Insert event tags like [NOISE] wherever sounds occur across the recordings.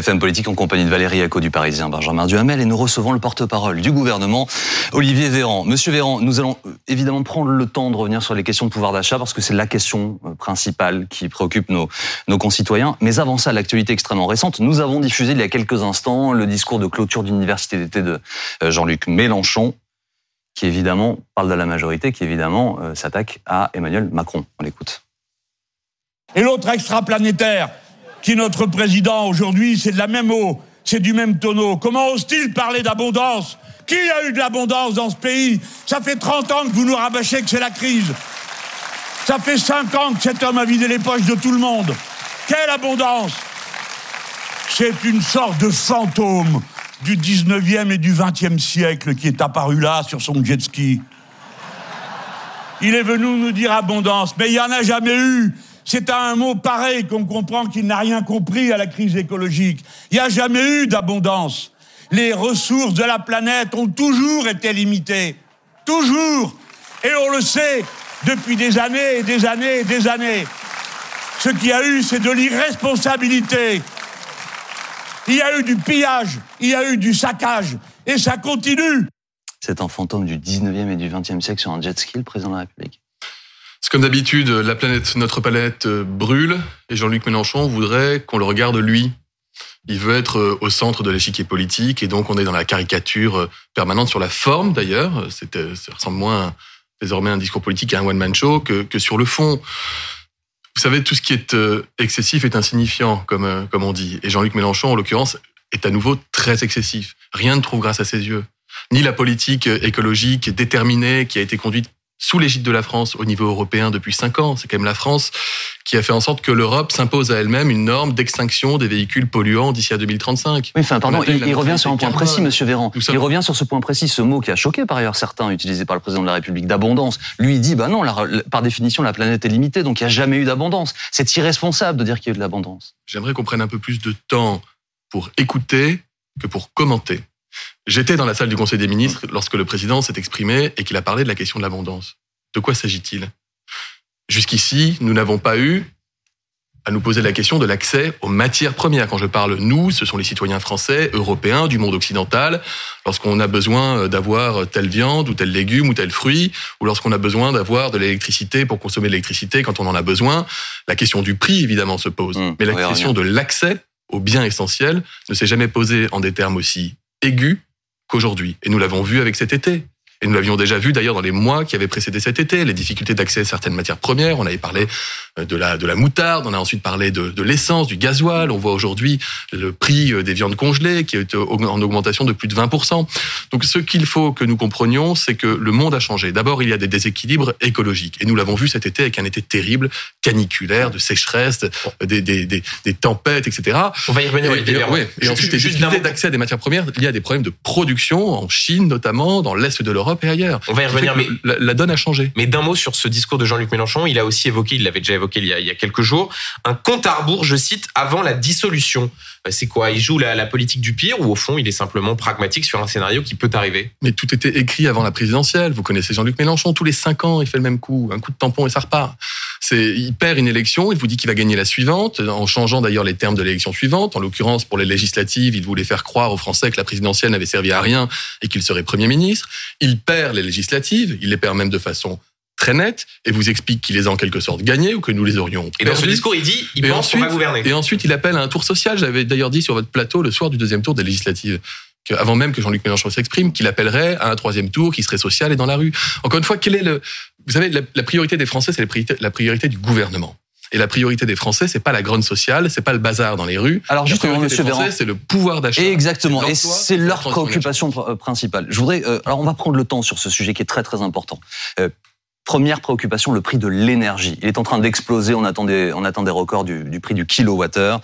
BFM Politique en compagnie de Valérie Acco du Parisien, Benjamin Duhamel, et nous recevons le porte-parole du gouvernement, Olivier Véran. Monsieur Véran, nous allons euh, évidemment prendre le temps de revenir sur les questions de pouvoir d'achat parce que c'est la question euh, principale qui préoccupe nos, concitoyens. Mais avant ça, l'actualité extrêmement récente, nous avons diffusé il y a quelques instants le discours de clôture d'université d'été de euh, Jean-Luc Mélenchon, qui évidemment parle de la majorité, qui évidemment s'attaque à Emmanuel Macron. On l'écoute. Et l'autre extraplanétaire qui notre président aujourd'hui, c'est de la même eau, c'est du même tonneau. Comment ose-t-il parler d'abondance? Qui a eu de l'abondance dans ce pays? Ça fait 30 ans que vous nous rabâchez que c'est la crise. Ça fait 5 ans que cet homme a vidé les poches de tout le monde. Quelle abondance C'est une sorte de fantôme du 19e et du 20e siècle qui est apparu là sur son jet ski. Il est venu nous dire abondance, mais il n'y en a jamais eu. C'est à un mot pareil qu'on comprend qu'il n'a rien compris à la crise écologique. Il n'y a jamais eu d'abondance. Les ressources de la planète ont toujours été limitées. Toujours. Et on le sait depuis des années et des années et des années. Ce qu'il y a eu, c'est de l'irresponsabilité. Il y a eu du pillage, il y a eu du saccage, et ça continue. C'est un fantôme du 19e et du 20e siècle sur un jet ski, le président de la République comme d'habitude, la planète, notre planète euh, brûle et Jean-Luc Mélenchon voudrait qu'on le regarde lui. Il veut être euh, au centre de l'échiquier politique et donc on est dans la caricature euh, permanente sur la forme d'ailleurs. Ça ressemble moins désormais à un discours politique à un one-man show que, que sur le fond. Vous savez, tout ce qui est excessif est insignifiant, comme, comme on dit. Et Jean-Luc Mélenchon, en l'occurrence, est à nouveau très excessif. Rien ne trouve grâce à ses yeux. Ni la politique écologique déterminée qui a été conduite sous l'égide de la France au niveau européen depuis cinq ans. C'est quand même la France qui a fait en sorte que l'Europe s'impose à elle-même une norme d'extinction des véhicules polluants d'ici à 2035. Oui, enfin, pardon, il, revient sur un point précis, Monsieur Véran. Il revient sur ce point précis, ce mot qui a choqué par ailleurs certains, utilisé par le président de la République, d'abondance. Lui, il dit, bah non, par définition, la planète est limitée, donc il n'y a jamais eu d'abondance. C'est irresponsable de dire qu'il y a eu de l'abondance. J'aimerais qu'on prenne un peu plus de temps pour écouter que pour commenter. J'étais dans la salle du Conseil des ministres lorsque le président s'est exprimé et qu'il a parlé de la question de l'abondance. De quoi s'agit-il? Jusqu'ici, nous n'avons pas eu à nous poser la question de l'accès aux matières premières. Quand je parle nous, ce sont les citoyens français, européens, du monde occidental. Lorsqu'on a besoin d'avoir telle viande ou tel légume ou tel fruit, ou lorsqu'on a besoin d'avoir de l'électricité pour consommer de l'électricité quand on en a besoin, la question du prix évidemment se pose. Mmh, Mais la question de l'accès aux biens essentiels ne s'est jamais posée en des termes aussi aigus qu'aujourd'hui. Et nous l'avons vu avec cet été. Et nous l'avions déjà vu d'ailleurs dans les mois qui avaient précédé cet été, les difficultés d'accès à certaines matières premières. On avait parlé euh, de la, de la moutarde, on a ensuite parlé de, de l'essence, du gasoil. On voit aujourd'hui le prix euh, des viandes congelées qui est en augmentation de plus de 20%. Donc ce qu'il faut que nous comprenions, c'est que le monde a changé. D'abord, il y a des déséquilibres écologiques. Et nous l'avons vu cet été avec un été terrible, caniculaire, de sécheresse, des, des, des, des tempêtes, etc. On va y revenir. Et, et, oui. et ensuite, les difficultés d'accès à des matières premières, il y a des problèmes de production en Chine notamment, dans l'Est de l'Europe et ailleurs. On va y revenir, mais la, donne a changé. Mais d'un mot sur ce discours de Jean-Luc Mélenchon, il a aussi évoqué, il l'avait déjà évoqué il y, a, il y a quelques jours, un compte à rebours, je cite, avant la dissolution. Euh, c'est quoi? Il joue la, la, politique du pire ou au fond il est simplement pragmatique sur un scénario qui peut arriver? Mais tout était écrit avant la présidentielle. Vous connaissez Jean-Luc Mélenchon, tous les cinq ans il fait le même coup, un coup de tampon et ça repart. C'est, il perd une élection, il vous dit qu'il va gagner la suivante, en changeant d'ailleurs les termes de l'élection suivante. En l'occurrence pour les législatives, il voulait faire croire aux Français que la présidentielle n'avait servi à rien et qu'il serait premier ministre. Il perd les législatives, il les perd même de façon très nette et vous explique qu'il les a en quelque sorte gagnés ou que nous les aurions. Et dans ce discours, il dit, il pense qu'on va gouverner. Et ensuite, il appelle à un tour social. J'avais d'ailleurs dit sur votre plateau le soir du deuxième tour des législatives avant même que Jean-Luc Mélenchon s'exprime, qu'il appellerait à un troisième tour qui serait social et dans la rue. Encore une fois, quel est le, vous savez, la, priorité des Français, c'est la priorité du gouvernement. Et la priorité des Français, c'est pas la grogne sociale, c'est pas le bazar dans les rues. Alors justement, Monsieur c'est le pouvoir d'achat. Exactement, et c'est leur préoccupation principale. Je voudrais, euh, alors on va prendre le temps sur ce sujet qui est très très important. Euh, Première préoccupation, le prix de l'énergie. Il est en train d'exploser. On attend des, records du, prix du kilowattheure,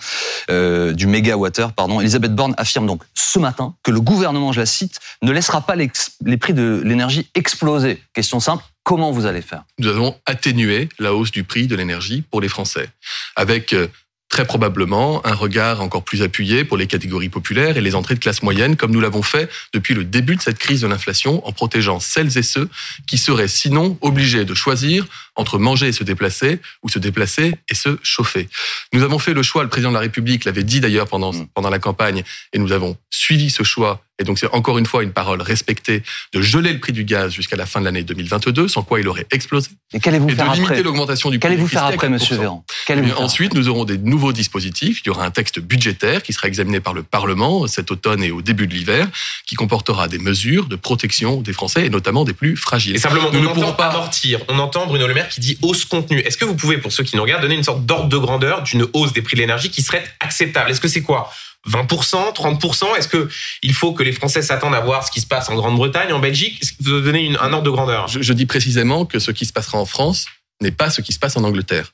euh, du mégawattheure, pardon. Elisabeth Borne affirme donc ce matin que le gouvernement, je la cite, ne laissera pas les, les prix de l'énergie exploser. Question simple, comment vous allez faire? Nous allons atténuer la hausse du prix de l'énergie pour les Français, avec euh, très probablement un regard encore plus appuyé pour les catégories populaires et les entrées de classe moyenne, comme nous l'avons fait depuis le début de cette crise de l'inflation, en protégeant celles et ceux qui seraient sinon obligés de choisir entre manger et se déplacer ou se déplacer et se chauffer. Nous avons fait le choix, le président de la République l'avait dit d'ailleurs pendant, Mm. pendant la campagne, et nous avons suivi ce choix. Et donc c'est encore une fois une parole respectée de geler le prix du gaz jusqu'à la fin de l'année 2022, sans quoi il aurait explosé, Et qu'allez-vous et de faire limiter après l'augmentation du prix Qu'allez-vous de faire après, 4%. Monsieur Véran Eh faire ensuite, nous aurons des nouveaux dispositifs. Il y aura un texte budgétaire qui sera examiné par le Parlement cet automne et au début de l'hiver, qui comportera des mesures de protection des Français et notamment des plus fragiles. Et simplement, Nous on ne entend pourrons pas- amortir. On entend Bruno Le Maire qui dit hausse contenue. Est-ce que vous pouvez, pour ceux qui nous regardent, donner une sorte d'ordre de grandeur d'une hausse des prix de l'énergie qui serait acceptable? Est-ce que c'est quoi? 20%, 30% Est-ce que il faut que les Français s'attendent à voir ce qui se passe en Grande-Bretagne, en Belgique? Vous donnez une- un ordre de grandeur? Je, je dis précisément que ce qui se passera en France n'est pas ce qui se passe en Angleterre,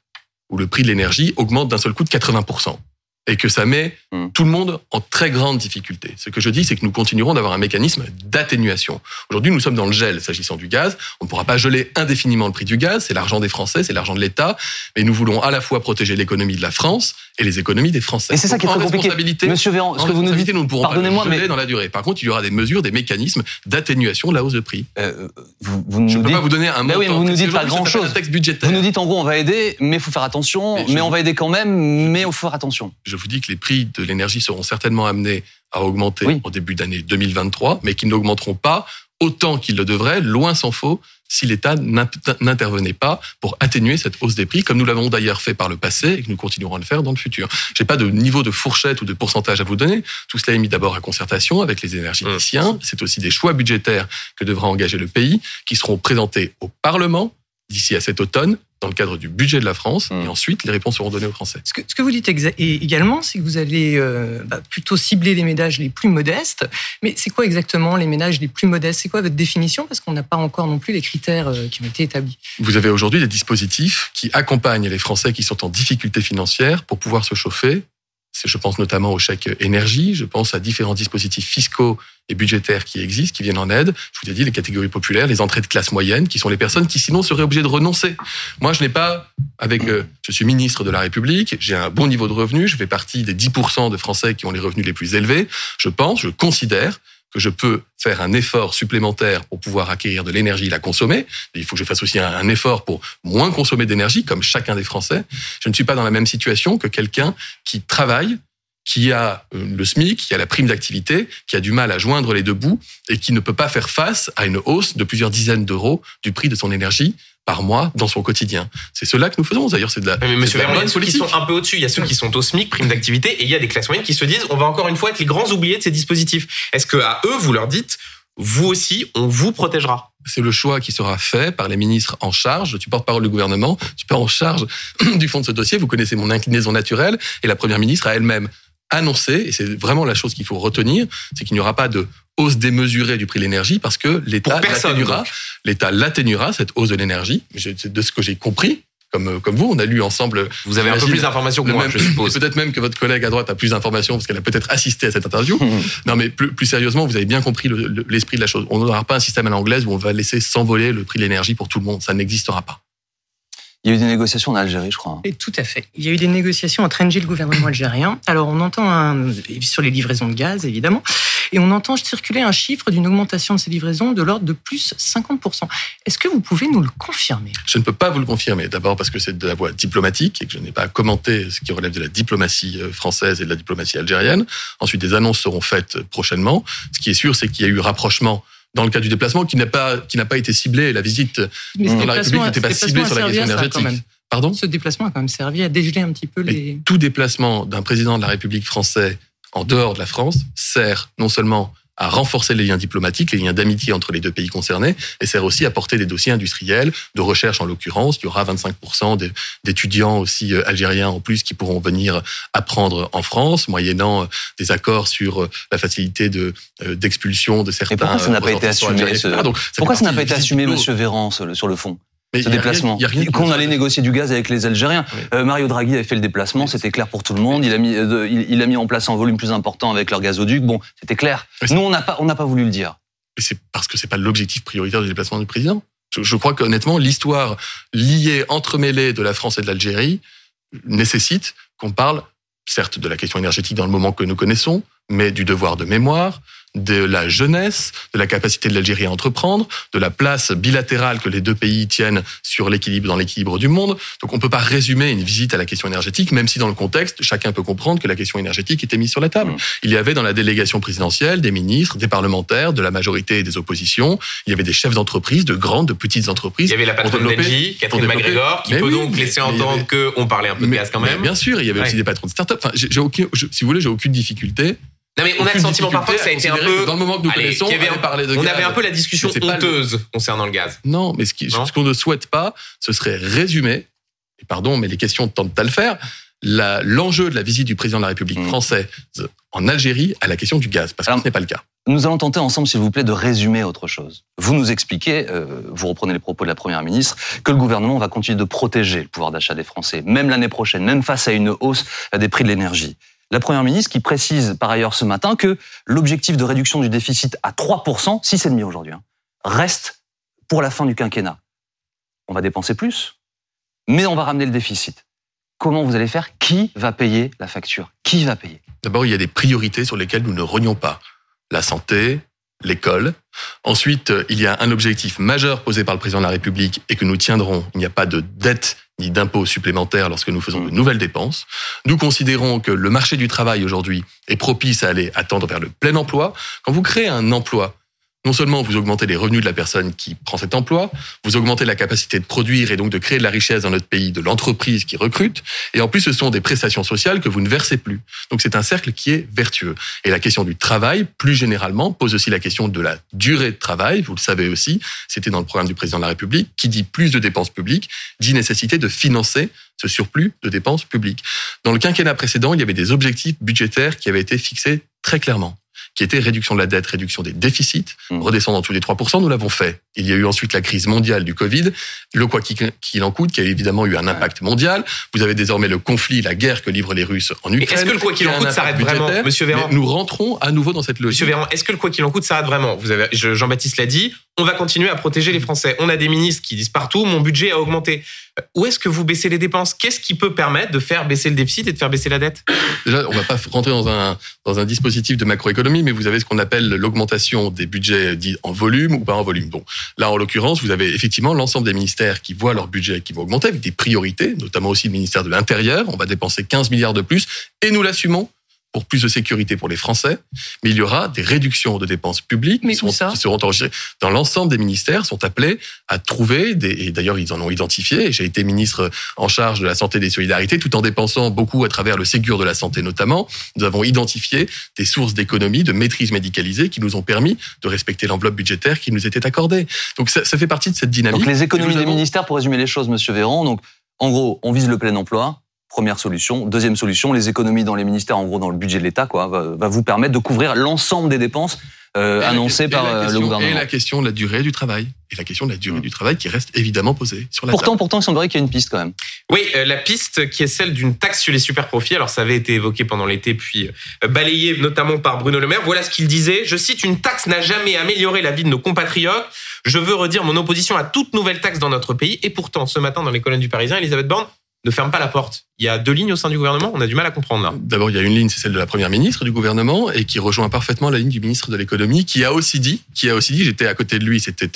où le prix de l'énergie augmente d'un seul coup de 80%. Et que ça met Hmm. tout le monde en très grande difficulté. Ce que je dis, c'est que nous continuerons d'avoir un mécanisme d'atténuation. Aujourd'hui, nous sommes dans le gel s'agissant du gaz. On ne pourra pas geler indéfiniment le prix du gaz. C'est l'argent des Français, c'est l'argent de l'État. Mais nous voulons à la fois protéger l'économie de la France et les économies des Français. Et c'est ça qui est très compliqué. responsabilité, Monsieur Véran, ce que vous nous dites, nous ne pourrons pas geler mais- dans la durée. Par contre, il y aura des mesures, des mécanismes d'atténuation de la hausse de prix. euh, vous, vous Je ne peux dites, pas vous donner un Mais montant. oui, vous nous dites pas grand-chose. un texte budgétaire. vous nous dites en gros on va aider, mais il faut faire attention, Mais on va aider quand même, mais il faut faire attention. je vous dis que les prix de l'énergie seront certainement amenés à augmenter Oui. en début d'année 2023, mais qu'ils n'augmenteront pas autant qu'ils le devraient, loin s'en faut, si l'État n'in- n'intervenait pas pour atténuer cette hausse des prix, comme nous l'avons d'ailleurs fait par le passé et que nous continuerons à le faire dans le futur. J'ai pas de niveau de fourchette ou de pourcentage à vous donner. Tout cela est mis d'abord à concertation avec les énergéticiens. C'est aussi des choix budgétaires que devra engager le pays, qui seront présentés au Parlement d'ici à cet automne dans le cadre du budget de la France. Mm. Et ensuite, les réponses seront données aux Français. Ce que, ce que vous dites également, c'est que vous allez euh, bah, plutôt cibler les ménages les plus modestes. Mais c'est quoi exactement les ménages les plus modestes? C'est quoi votre définition? Parce qu'on n'a pas encore non plus les critères euh, qui ont été établis. Vous avez aujourd'hui des dispositifs qui accompagnent les Français qui sont en difficulté financière pour pouvoir se chauffer. Je pense notamment au chèque énergie, je pense à différents dispositifs fiscaux et budgétaires qui existent, qui viennent en aide. Je vous ai dit les catégories populaires, les entrées de classe moyenne, qui sont les personnes qui sinon seraient obligées de renoncer. Moi, je n'ai pas, avec, euh, je suis ministre de la République, j'ai un bon niveau de revenus, je fais partie des 10% de Français qui ont les revenus les plus élevés. Je pense, je considère que je peux faire un effort supplémentaire pour pouvoir acquérir de l'énergie et la consommer. Il faut que je fasse aussi un, un effort pour moins consommer d'énergie, comme chacun des Français. Je ne suis pas dans la même situation que quelqu'un qui travaille, qui a euh, le SMIC, qui a la prime d'activité, qui a du mal à joindre les deux bouts et qui ne peut pas faire face à une hausse de plusieurs dizaines d'euros du prix de son énergie par mois dans son quotidien. C'est cela que nous faisons. D'ailleurs, c'est de la, Mais monsieur bonne ceux qui sont un peu au-dessus. Il y a ceux qui sont au SMIC, prime d'activité, et il y a des classes moyennes qui se disent on va encore une fois être les grands oubliés de ces dispositifs. Est-ce que à eux, vous leur dites vous aussi, on vous protégera? C'est le choix qui sera fait par les ministres en charge. Je suis porte-parole du gouvernement. Suis pas en charge [CLEARS THROAT] du fond de ce dossier. Vous connaissez mon inclinaison naturelle. Et la première ministre a elle-même annoncé, et c'est vraiment la chose qu'il faut retenir, c'est qu'il n'y aura pas de hausse démesurée du prix de l'énergie parce que l'État l'atténuera. L'État l'atténuera, cette hausse de l'énergie. De ce que j'ai compris. Comme, comme vous, on a lu ensemble Vous avez un peu plus d'informations que moi, même- je suppose. [LAUGHS] Peut-être même que votre collègue à droite a plus d'informations parce qu'elle a peut-être assisté à cette interview. non, mais plus, plus sérieusement, vous avez bien compris le- le- l'esprit de la chose. On n'aura pas un système à l'anglaise où on va laisser s'envoler le prix de l'énergie pour tout le monde. Ça n'existera pas. Il y a eu des négociations en Algérie, je crois. Et tout à fait. Il y a eu des négociations entre Engie et le gouvernement algérien. Alors, on entend un, sur les livraisons de gaz, évidemment, et on entend circuler un chiffre d'une augmentation de ces livraisons de l'ordre de plus 50%. Est-ce que vous pouvez nous le confirmer? Je ne peux pas vous le confirmer. D'abord parce que c'est de la voie diplomatique et que je n'ai pas à commenter ce qui relève de la diplomatie euh, française et de la diplomatie algérienne. Ensuite, des annonces seront faites prochainement. Ce qui est sûr, c'est qu'il y a eu rapprochement dans le cas du déplacement qui n'a pas qui n'a pas été ciblé. La visite Mais dans la République n'était pas ciblée sur la question énergétique. Pardon? Ce déplacement a quand même servi à dégeler un petit peu Mais les... tout déplacement d'un président de la République français en dehors de la France sert non seulement à renforcer les liens diplomatiques, les liens d'amitié entre les deux pays concernés, et sert aussi à porter des dossiers industriels, de recherche en l'occurrence. Il y aura 25% des- d'étudiants aussi euh, algériens en plus qui pourront venir apprendre en France, moyennant euh, des accords sur euh, la facilité de d'expulsion de certains. pourquoi ça n'a pas été assumé, algériens, ce- etc. Donc, ça Pourquoi ça n'a pas été assumé. Monsieur Véran, sur le, fond? Ce il y a rien- déplacement. Qu'on allait négocier du gaz avec les Algériens. Oui. Euh, Mario Draghi avait fait le déplacement, c'était clair pour tout le monde. Il a mis, euh, il, il a mis en place un volume plus important avec leur gazoduc. Bon, c'était clair. Nous, on n'a pas, on n'a pas voulu le dire. Et c'est parce que c'est pas l'objectif prioritaire du déplacement du président. Je, je crois qu'honnêtement, l'histoire liée, entremêlée de la France et de l'Algérie nécessite qu'on parle, certes, de la question énergétique dans le moment que nous connaissons, mais du devoir de mémoire, de la jeunesse, de la capacité de l'Algérie à entreprendre, de la place bilatérale que les deux pays tiennent sur l'équilibre dans l'équilibre du monde. Donc on ne peut pas résumer une visite à la question énergétique, même si dans le contexte, chacun peut comprendre que la question énergétique était mise sur la table. Mmh. Il y avait dans la délégation présidentielle des ministres, des parlementaires, de la majorité et des oppositions. Il y avait des chefs d'entreprise, de grandes, de petites entreprises. Il y avait la patronne d'Engie, Catherine McGregor, qui Mais peut oui, donc laisser entendre qu'on parlait un peu de Mais- gaz quand même. bien sûr, il y avait aussi des patrons de start-up. Enfin, aucun, je- si vous voulez, j'ai aucune difficulté. Non mais on a le sentiment parfois que ça a été un peu... Dans le moment que nous Allez, connaissons, avait on un- allait parler de On gaz. avait un peu la discussion le- honteuse concernant le gaz. Non, mais ce, qu'on ne souhaite pas, ce serait résumer, et pardon, mais les questions tentent à le faire, l'enjeu de la visite du président de la République Mm. française en Algérie à la question du gaz, parce que ce n'est pas le cas. Nous allons tenter ensemble, s'il vous plaît, de résumer autre chose. Vous nous expliquez, euh, vous reprenez les propos de la Première ministre, que le gouvernement va continuer de protéger le pouvoir d'achat des Français, même l'année prochaine, même face à une hausse des prix de l'énergie. La Première ministre qui précise par ailleurs ce matin que l'objectif de réduction du déficit à 3%, 6,5 aujourd'hui, hein, reste pour la fin du quinquennat. On va dépenser plus, mais on va ramener le déficit. Comment vous allez faire? Qui va payer la facture? Qui va payer? D'abord, il y a des priorités sur lesquelles nous ne renions pas. La santé, l'école. Ensuite, euh, il y a un objectif majeur posé par le président de la République et que nous tiendrons. Il n'y a pas de dette ni d'impôts supplémentaires lorsque nous faisons de nouvelles dépenses. Nous considérons que le marché du travail aujourd'hui est propice à aller attendre vers le plein emploi. Quand vous créez un emploi, non seulement vous augmentez les revenus de la personne qui prend cet emploi, vous augmentez la capacité de produire et donc de créer de la richesse dans notre pays de l'entreprise qui recrute, et en plus ce sont des prestations sociales que vous ne versez plus. Donc c'est un cercle qui est vertueux. Et la question du travail, plus généralement, pose aussi la question de la durée de travail. Vous le savez aussi, c'était dans le programme du président de la République, qui dit plus de dépenses publiques, dit nécessité de financer ce surplus de dépenses publiques. Dans le quinquennat précédent, il y avait des objectifs budgétaires qui avaient été fixés très clairement qui étaient réduction de la dette, réduction des déficits, Mm. redescendant tous les 3%, nous l'avons fait. Il y a eu ensuite la crise mondiale du Covid, le quoi qu'il en coûte, qui a évidemment eu un impact mondial. Vous avez désormais le conflit, la guerre que livrent les Russes en Ukraine. est-ce que le quoi qu'il en coûte s'arrête vraiment. Monsieur Véran Nous rentrons à nouveau dans cette logique. Monsieur Véran, est-ce que le quoi qu'il en coûte s'arrête vraiment? Vous avez, je- Jean-Baptiste l'a dit, on va continuer à protéger les Français. On a des ministres qui disent partout, mon budget a augmenté. Euh, Où est-ce que vous baissez les dépenses? Qu'est-ce qui peut permettre de faire baisser le déficit et de faire baisser la dette? Déjà, on va pas rentrer dans un, dans un dispositif de macroéconomie, mais vous avez ce qu'on appelle l'augmentation des budgets dits en volume ou pas en volume. Bon, là, en l'occurrence, vous avez effectivement l'ensemble des ministères qui voient leur budget qui vont augmenter avec des priorités, notamment aussi le ministère de l'Intérieur. On va dépenser 15 milliards de plus et nous l'assumons pour plus de sécurité pour les Français. Mais il y aura des réductions de dépenses publiques Mais qui, seront, qui seront enregistrées dans l'ensemble des ministères, sont appelés à trouver des, et d'ailleurs ils en ont identifié. J'ai été ministre en charge de la santé et des solidarités, tout en dépensant beaucoup à travers le Ségur de la santé notamment. Nous avons identifié des sources d'économie, de maîtrise médicalisée qui nous ont permis de respecter l'enveloppe budgétaire qui nous était accordée. Donc ça, ça fait partie de cette dynamique. Donc les économies des avons- ministères, pour résumer les choses, Monsieur Véran. Donc en gros, on vise le plein emploi. Première solution. Deuxième solution, les économies dans les ministères, en gros dans le budget de l'État, quoi, va, va vous permettre de couvrir l'ensemble des dépenses euh, annoncées par euh, le question- gouvernement. Et la question de la durée du travail. Et la question de la durée Mm. du travail qui reste évidemment posée sur la Pourtant, table. pourtant, il semblerait qu'il y ait une piste quand même. Oui, euh, la piste qui est celle d'une taxe sur les super profits. Alors ça avait été évoqué pendant l'été, puis euh, balayé notamment par Bruno Le Maire. Voilà ce qu'il disait. Je cite une taxe n'a jamais amélioré la vie de nos compatriotes. Je veux redire mon opposition à toute nouvelle taxe dans notre pays. Et pourtant, ce matin, dans les colonnes du Parisien, Elisabeth Borne ne ferme pas la porte. Il y a deux lignes au sein du gouvernement. On a du mal à comprendre là. D'abord, il y a une ligne, c'est celle de la première ministre du gouvernement, et qui rejoint parfaitement la ligne du ministre de l'économie, qui a aussi dit, qui a aussi dit, j'étais à côté de lui, c'était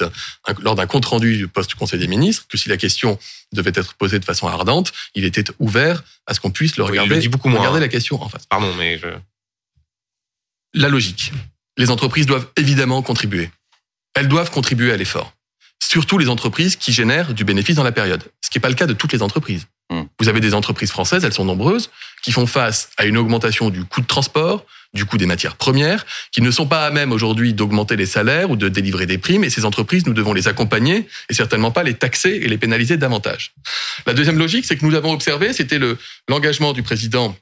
lors d'un compte rendu du poste conseil des ministres, que si la question devait être posée de façon ardente, il était ouvert à ce qu'on puisse le Oui, il regarder, le dit beaucoup moins, regarder hein. la question en face. Pardon, mais je... La logique. Les entreprises doivent évidemment contribuer. Elles doivent contribuer à l'effort. Surtout les entreprises qui génèrent du bénéfice dans la période. Ce qui n'est pas le cas de toutes les entreprises. Hmm. Vous avez des entreprises françaises, elles sont nombreuses, qui font face à une augmentation du coût de transport, du coût des matières premières, qui ne sont pas à même aujourd'hui d'augmenter les salaires ou de délivrer des primes. Et ces entreprises, nous devons les accompagner et certainement pas les taxer et les pénaliser davantage. La deuxième logique, c'est que nous avons observé, c'était le- l'engagement du président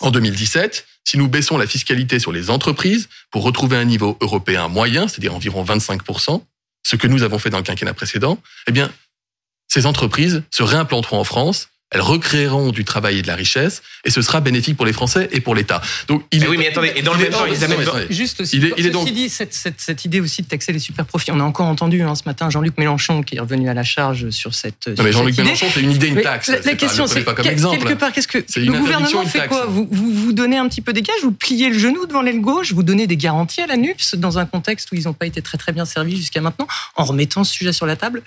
en 2017. Si nous baissons la fiscalité sur les entreprises pour retrouver un niveau européen moyen, c'est-à-dire environ 25%, ce que nous avons fait dans le quinquennat précédent, eh bien, ces entreprises se réimplanteront en France. Elles recréeront du travail et de la richesse, et ce sera bénéfique pour les Français et pour l'État. Donc, il est, oui, mais attendez, et dans le même temps, Elisabeth Juste aussi, il est, il est donc... dit, cette, cette, cette, idée aussi de taxer les super profits. On a encore entendu hein, ce matin Jean-Luc Mélenchon qui est revenu à la charge sur cette. Non, mais Jean-Luc Mélenchon, c'est une idée, une taxe. La, la question, c'est quelque part, qu'est-ce que le gouvernement fait quoi? Vous, vous, vous donnez un petit peu des gages, vous pliez le genou devant l'aile gauche, vous donnez des garanties à la NUPS dans un contexte où ils n'ont pas été très très bien servis jusqu'à maintenant, en remettant ce sujet sur la table.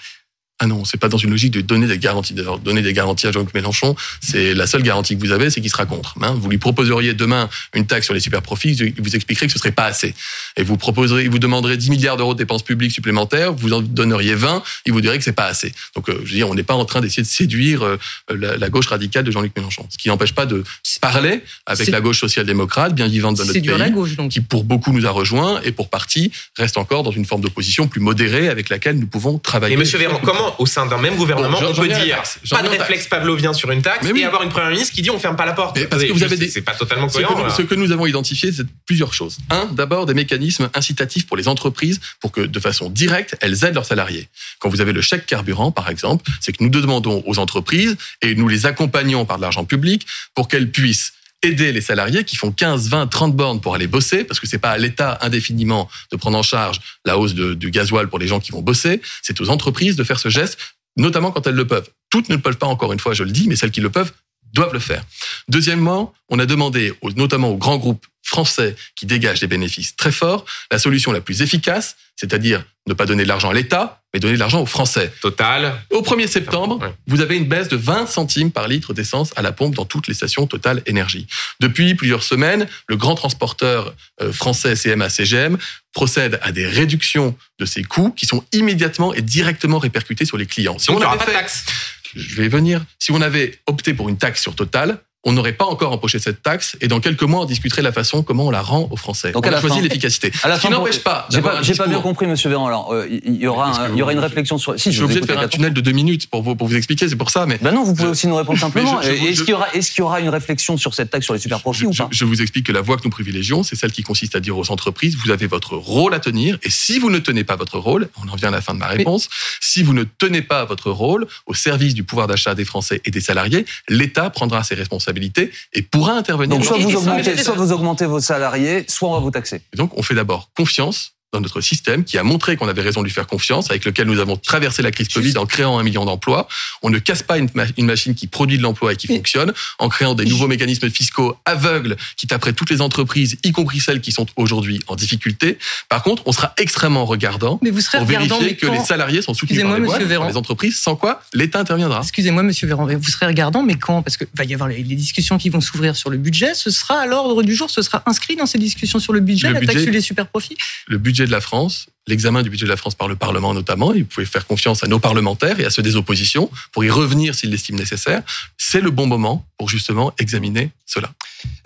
Ah non, c'est pas dans une logique de donner des garanties. De donner des garanties à Jean-Luc Mélenchon, c'est la seule garantie que vous avez, c'est qu'il sera contre. Hein. vous lui proposeriez demain une taxe sur les super profits, il vous expliquerait que ce serait pas assez. Et vous proposerez, vous demanderez 10 milliards d'euros de dépenses publiques supplémentaires, vous en donneriez 20, il vous dirait que c'est pas assez. Donc, euh, je veux dire, on n'est pas en train d'essayer de séduire euh, la, gauche radicale de Jean-Luc Mélenchon. Ce qui n'empêche pas de parler avec la gauche social-démocrate, bien vivante dans notre pays, la gauche, donc. qui pour beaucoup nous a rejoints et pour partie reste encore dans une forme d'opposition plus modérée avec laquelle nous pouvons travailler. Et Monsieur Véran, comment au sein d'un même gouvernement on peut dire pas de réflexe pavlovien sur une taxe et avoir une première ministre qui dit on ferme pas la porte. parce que vous avez des... C'est pas totalement cohérent. Ce que, nous, avons identifié, c'est plusieurs choses. Un, d'abord des mécanismes incitatifs pour les entreprises pour que de façon directe, elles aident leurs salariés. Quand vous avez le chèque carburant, par exemple, c'est que nous demandons aux entreprises et nous les accompagnons par de l'argent public pour qu'elles puissent aider les salariés qui font 15, 20, 30 bornes pour aller bosser, parce que c'est pas à l'État indéfiniment de prendre en charge la hausse du gasoil pour les gens qui vont bosser, c'est aux entreprises de faire ce geste notamment quand elles le peuvent. Toutes ne le peuvent pas, encore une fois, je le dis, mais celles qui le peuvent doivent le faire. Deuxièmement, on a demandé, notamment aux grands groupes français qui dégagent des bénéfices très forts, la solution la plus efficace, c'est-à-dire ne pas donner de l'argent à l'État, mais donner de l'argent aux Français. Total. Au 1er septembre, vous avez une baisse de 20 centimes par litre d'essence à la pompe dans toutes les stations Total Énergie. Depuis plusieurs semaines, le grand transporteur euh, français CMA-CGM procède à des réductions de ses coûts qui sont immédiatement et directement répercutés sur les clients. Si on avait pas de taxe. Je vais venir. Si on avait opté pour une taxe sur Total, on n'aurait pas encore empoché cette taxe et dans quelques mois on discuterait la façon comment on la rend aux Français. Donc on a choisi l'efficacité. Ce qui n'empêche pas. J'ai pas, pas, bien compris, Monsieur Véran. Alors euh, il y aura, il y aura une réflexion sur. Si, je suis obligé de faire un tunnel de deux minutes pour vous, pour vous expliquer, c'est pour ça. Mais ben non, vous pouvez aussi nous répondre [LAUGHS] simplement. Est-ce qu'il y aura, est-ce qu'il y aura une réflexion sur cette taxe sur les super profits ou pas? je, vous explique que la voie que nous privilégions, c'est celle qui consiste à dire aux entreprises vous avez votre rôle à tenir et si vous ne tenez pas votre rôle, on en vient à la fin de ma réponse. Si vous ne tenez pas votre rôle au service du pouvoir d'achat des Français et des salariés, l'État prendra ses responsabilités et pourra intervenir. Donc soit vous, augmentez, soit vous augmentez vos salariés, soit on va vous taxer. donc on fait d'abord confiance dans notre système qui a montré qu'on avait raison de lui faire confiance, avec lequel nous avons traversé la crise Covid en créant un million d'emplois. On ne casse pas une, machine qui produit de l'emploi et qui fonctionne en créant des nouveaux mécanismes fiscaux aveugles qui taperaient toutes les entreprises, y compris celles qui sont aujourd'hui en difficulté. Par contre, on sera extrêmement regardant mais vous serez pour regardant, vérifier que les salariés sont soutenus par les, les entreprises, sans quoi l'État interviendra. Excusez-moi, Monsieur Véran, vous serez regardant, mais quand? Parce qu'il va y avoir les, discussions qui vont s'ouvrir sur le budget. Ce sera à l'ordre du jour, ce sera inscrit dans ces discussions sur le budget, la taxe sur les super profits Le budget de la France l'examen du budget de la France par le Parlement notamment, et vous pouvez faire confiance à nos parlementaires et à ceux des oppositions pour y revenir s'ils l'estiment nécessaire, c'est le bon moment pour justement examiner cela.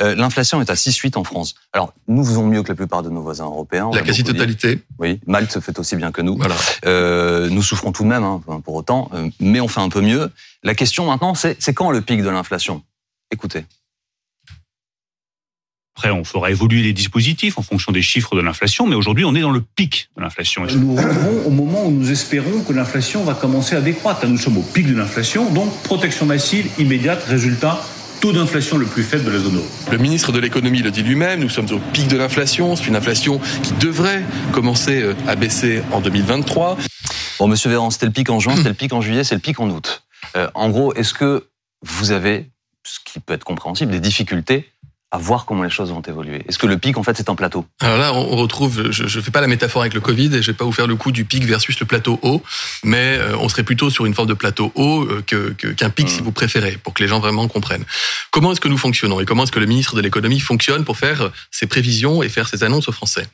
Euh, L'inflation est à 6,8 en France. Alors, nous faisons mieux que la plupart de nos voisins européens. La quasi-totalité. Oui, Malte fait aussi bien que nous. Voilà. Euh, nous souffrons tout de même, hein, pour autant, euh, mais on fait un peu mieux. La question maintenant, c'est quand le pic de l'inflation? Écoutez. Après, on fera évoluer les dispositifs en fonction des chiffres de l'inflation, mais aujourd'hui, on est dans le pic de l'inflation. Nous revenons au moment où nous espérons que l'inflation va commencer à décroître. Nous sommes au pic de l'inflation, donc protection massive immédiate, résultat taux d'inflation le plus faible de la zone euro. Le ministre de l'économie le dit lui-même, nous sommes au pic de l'inflation, c'est une inflation qui devrait commencer euh, à baisser en 2023. Bon, monsieur Véran, c'était le pic en juin, c'était le pic en juillet, c'est le pic en août. Euh, en gros, est-ce que vous avez, ce qui peut être compréhensible, des difficultés à voir comment les choses vont évoluer Est-ce que le pic, en fait, c'est un plateau Alors là, on retrouve, je ne fais pas la métaphore avec le Covid, et je vais pas vous faire le coup du pic versus le plateau haut, mais euh, on serait plutôt sur une forme de plateau haut euh, qu'un pic, si hmm. vous préférez, pour que les gens vraiment comprennent. Comment est-ce que nous fonctionnons et comment est-ce que le ministre de l'économie fonctionne pour faire ses prévisions et faire ses annonces aux Français?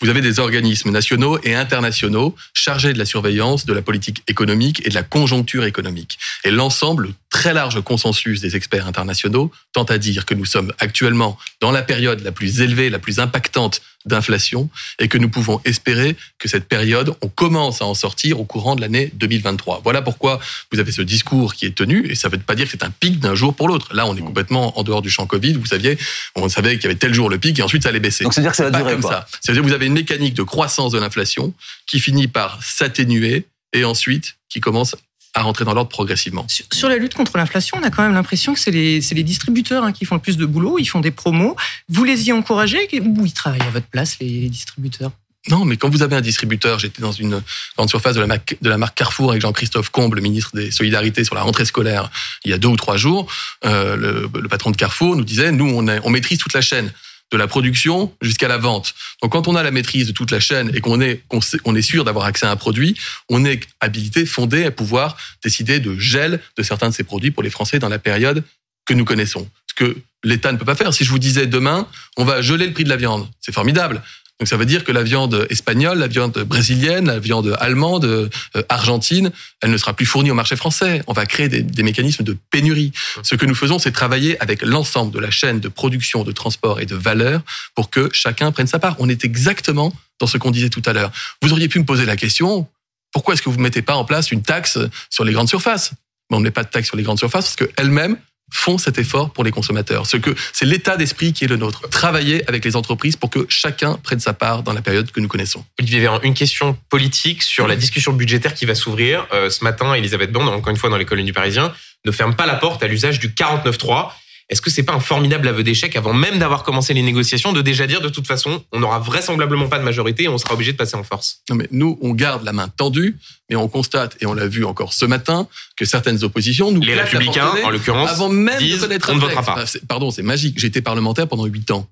Vous avez des organismes nationaux et internationaux chargés de la surveillance de la politique économique et de la conjoncture économique. Et l'ensemble, très large consensus des experts internationaux, tente à dire que nous sommes actuellement dans la période la plus élevée, la plus impactante d'inflation et que nous pouvons espérer que cette période, on commence à en sortir au courant de l'année 2023. Voilà pourquoi vous avez ce discours qui est tenu et ça ne veut pas dire que c'est un pic d'un jour pour l'autre. Là, on est mmh. complètement en dehors du champ Covid. Vous saviez, on savait qu'il y avait tel jour le pic et ensuite ça allait baisser. Donc c'est-à-dire que ça va durer comme ça. C'est-à-dire que vous avez une mécanique de croissance de l'inflation qui finit par s'atténuer et ensuite qui commence à rentrer dans l'ordre progressivement. Sur, la lutte contre l'inflation, on a quand même l'impression que c'est les, les distributeurs hein, qui font le plus de boulot, ils font des promos. Vous les y encouragez ou ils travaillent à votre place, les, les distributeurs? Non, mais quand vous avez un distributeur, j'étais dans une grande surface de la, marque, de la marque Carrefour avec Jean-Christophe Combe, le ministre des Solidarités, sur la rentrée scolaire, il y a deux ou trois jours. Euh, le, le, patron de Carrefour nous disait, nous, on maîtrise toute la chaîne de la production jusqu'à la vente. Donc quand on a la maîtrise de toute la chaîne et qu'on est, on est sûr d'avoir accès à un produit, on est habilité, fondé à pouvoir décider de gel de certains de ces produits pour les Français dans la période que nous connaissons. Ce que l'État ne peut pas faire. Si je vous disais demain, on va geler le prix de la viande, c'est formidable. Donc ça veut dire que la viande espagnole, la viande brésilienne, la viande allemande, euh, argentine, elle ne sera plus fournie au marché français. On va créer des, des mécanismes de pénurie. Ce que nous faisons, c'est travailler avec l'ensemble de la chaîne de production, de transport et de valeur pour que chacun prenne sa part. On est exactement dans ce qu'on disait tout à l'heure. Vous auriez pu me poser la question, pourquoi est-ce que vous ne mettez pas en place une taxe sur les grandes surfaces? Mais on ne met pas de taxe sur les grandes surfaces parce qu'elles-mêmes font cet effort pour les consommateurs. Ce que c'est l'état d'esprit qui est le nôtre. Travailler avec les entreprises pour que chacun prenne sa part dans la période que nous connaissons. Olivier Véran, une question politique sur la discussion budgétaire qui va s'ouvrir. Euh, ce matin, Elisabeth Borne, encore une fois dans les colonnes du Parisien, ne ferme pas la porte à l'usage du 49.3. Est-ce que c'est pas un formidable aveu d'échec avant même d'avoir commencé les négociations de déjà dire de toute façon on n'aura vraisemblablement pas de majorité et on sera obligé de passer en force? Non mais nous on garde la main tendue mais on constate et on l'a vu encore ce matin que certaines oppositions nous les républicains en l'occurrence avant même disent, de connaître on ne votera pas. Pardon c'est magique. J'ai été parlementaire pendant huit ans.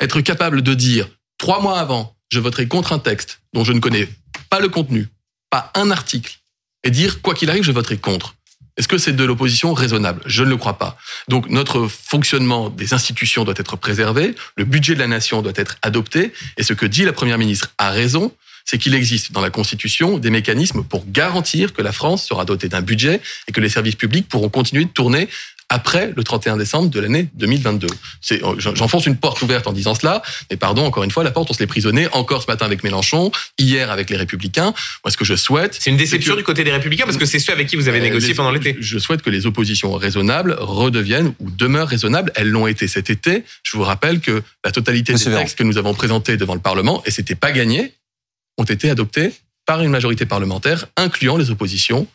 Être capable de dire trois mois avant je voterai contre un texte dont je ne connais pas le contenu pas un article et dire quoi qu'il arrive je voterai contre est-ce que c'est de l'opposition raisonnable? Je ne le crois pas. Donc notre fonctionnement des institutions doit être préservé, le budget de la nation doit être adopté, et ce que dit la Première ministre a raison, c'est qu'il existe dans la Constitution des mécanismes pour garantir que la France sera dotée d'un budget et que les services publics pourront continuer de tourner après le 31 décembre de l'année 2022. C'est, j'enfonce une porte ouverte en disant cela, mais pardon, encore une fois, la porte, on se l'est prisonnée, encore ce matin avec Mélenchon, hier avec les Républicains. Moi, ce que je souhaite... C'est une déception que, du côté des Républicains, parce que c'est ceux avec qui vous avez euh, négocié les, pendant l'été. Je souhaite que les oppositions raisonnables redeviennent ou demeurent raisonnables. Elles l'ont été cet été. Je vous rappelle que la totalité Monsieur des textes que nous avons présentés devant le Parlement, et c'était pas gagné, ont été adoptés par une majorité parlementaire, incluant les oppositions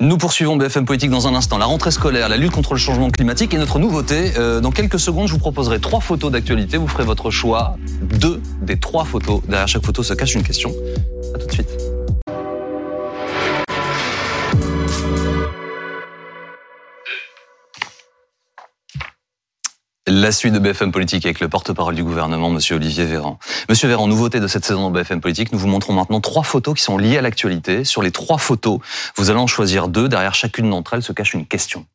Nous poursuivons BFM Politique dans un instant. La rentrée scolaire, la lutte contre le changement climatique et notre nouveauté. Euh, dans quelques secondes, je vous proposerai trois photos d'actualité. Vous ferez votre choix. Deux des trois photos. Derrière chaque photo se cache une question. À tout de suite. La suite de BFM Politique avec le porte-parole du gouvernement, Monsieur Olivier Véran. Monsieur Véran, nouveauté de cette saison de BFM Politique, nous vous montrons maintenant trois photos qui sont liées à l'actualité. Sur les trois photos, vous allez en choisir deux. Derrière chacune d'entre elles se cache une question.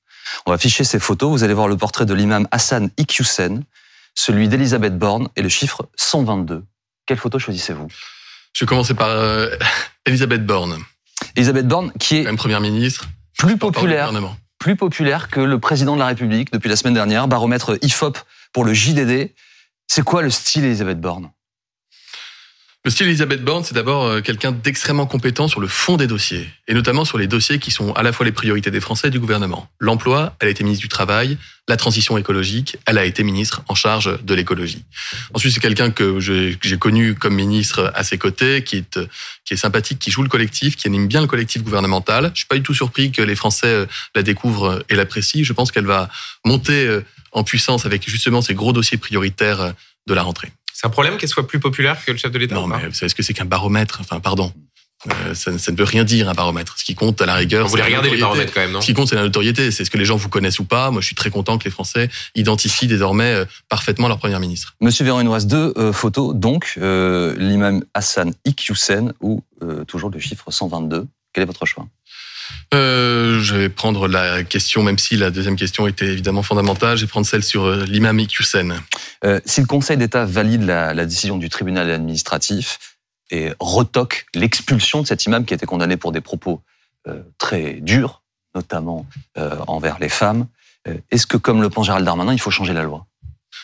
On va afficher ces photos. Vous allez voir le portrait de l'imam Hassan Iqiyoussen, celui d'Elisabeth Borne et le chiffre 122. Quelle photo choisissez-vous? Je vais commencer par euh, [LAUGHS] Elisabeth Borne. Elisabeth Borne, qui est même première ministre, plus populaire plus populaire que le président de la République depuis la semaine dernière, baromètre IFOP pour le JDD. C'est quoi le style Elisabeth Borne? Le style Elisabeth Borne, c'est d'abord quelqu'un d'extrêmement compétent sur le fond des dossiers, et notamment sur les dossiers qui sont à la fois les priorités des Français et du gouvernement. L'emploi, elle a été ministre du Travail, la transition écologique, elle a été ministre en charge de l'écologie. Ensuite, c'est quelqu'un que j'ai connu comme ministre à ses côtés, qui est, qui est sympathique, qui joue le collectif, qui anime bien le collectif gouvernemental. Je suis pas du tout surpris que les Français la découvrent et l'apprécient. Je pense qu'elle va monter en puissance avec justement ces gros dossiers prioritaires de la rentrée. C'est un problème qu'elle soit plus populaire que le chef de l'État Non, mais vous savez ce que c'est qu'un baromètre? Enfin, pardon. Euh, ça, ça, ne veut rien dire un baromètre. Ce qui compte à la rigueur, vous les regardez les baromètres quand même, non Ce qui compte, c'est la notoriété. C'est ce que les gens vous connaissent ou pas. Moi, je suis très content que les Français identifient désormais euh, parfaitement leur première ministre. Monsieur Véran, il nous reste deux euh, photos. Donc, euh, l'imam Hassan Iqiyoussen ou euh, toujours le chiffre 122. Quel est votre choix? Euh, je vais prendre la question, même si la deuxième question était évidemment fondamentale, je vais prendre celle sur euh, l'imam Iqiyoussen. Euh, si le Conseil d'État valide la, la, décision du tribunal administratif et retoque l'expulsion de cet imam qui a été condamné pour des propos euh, très durs, notamment envers les femmes, est-ce que, comme le pense Gérald Darmanin, il faut changer la loi?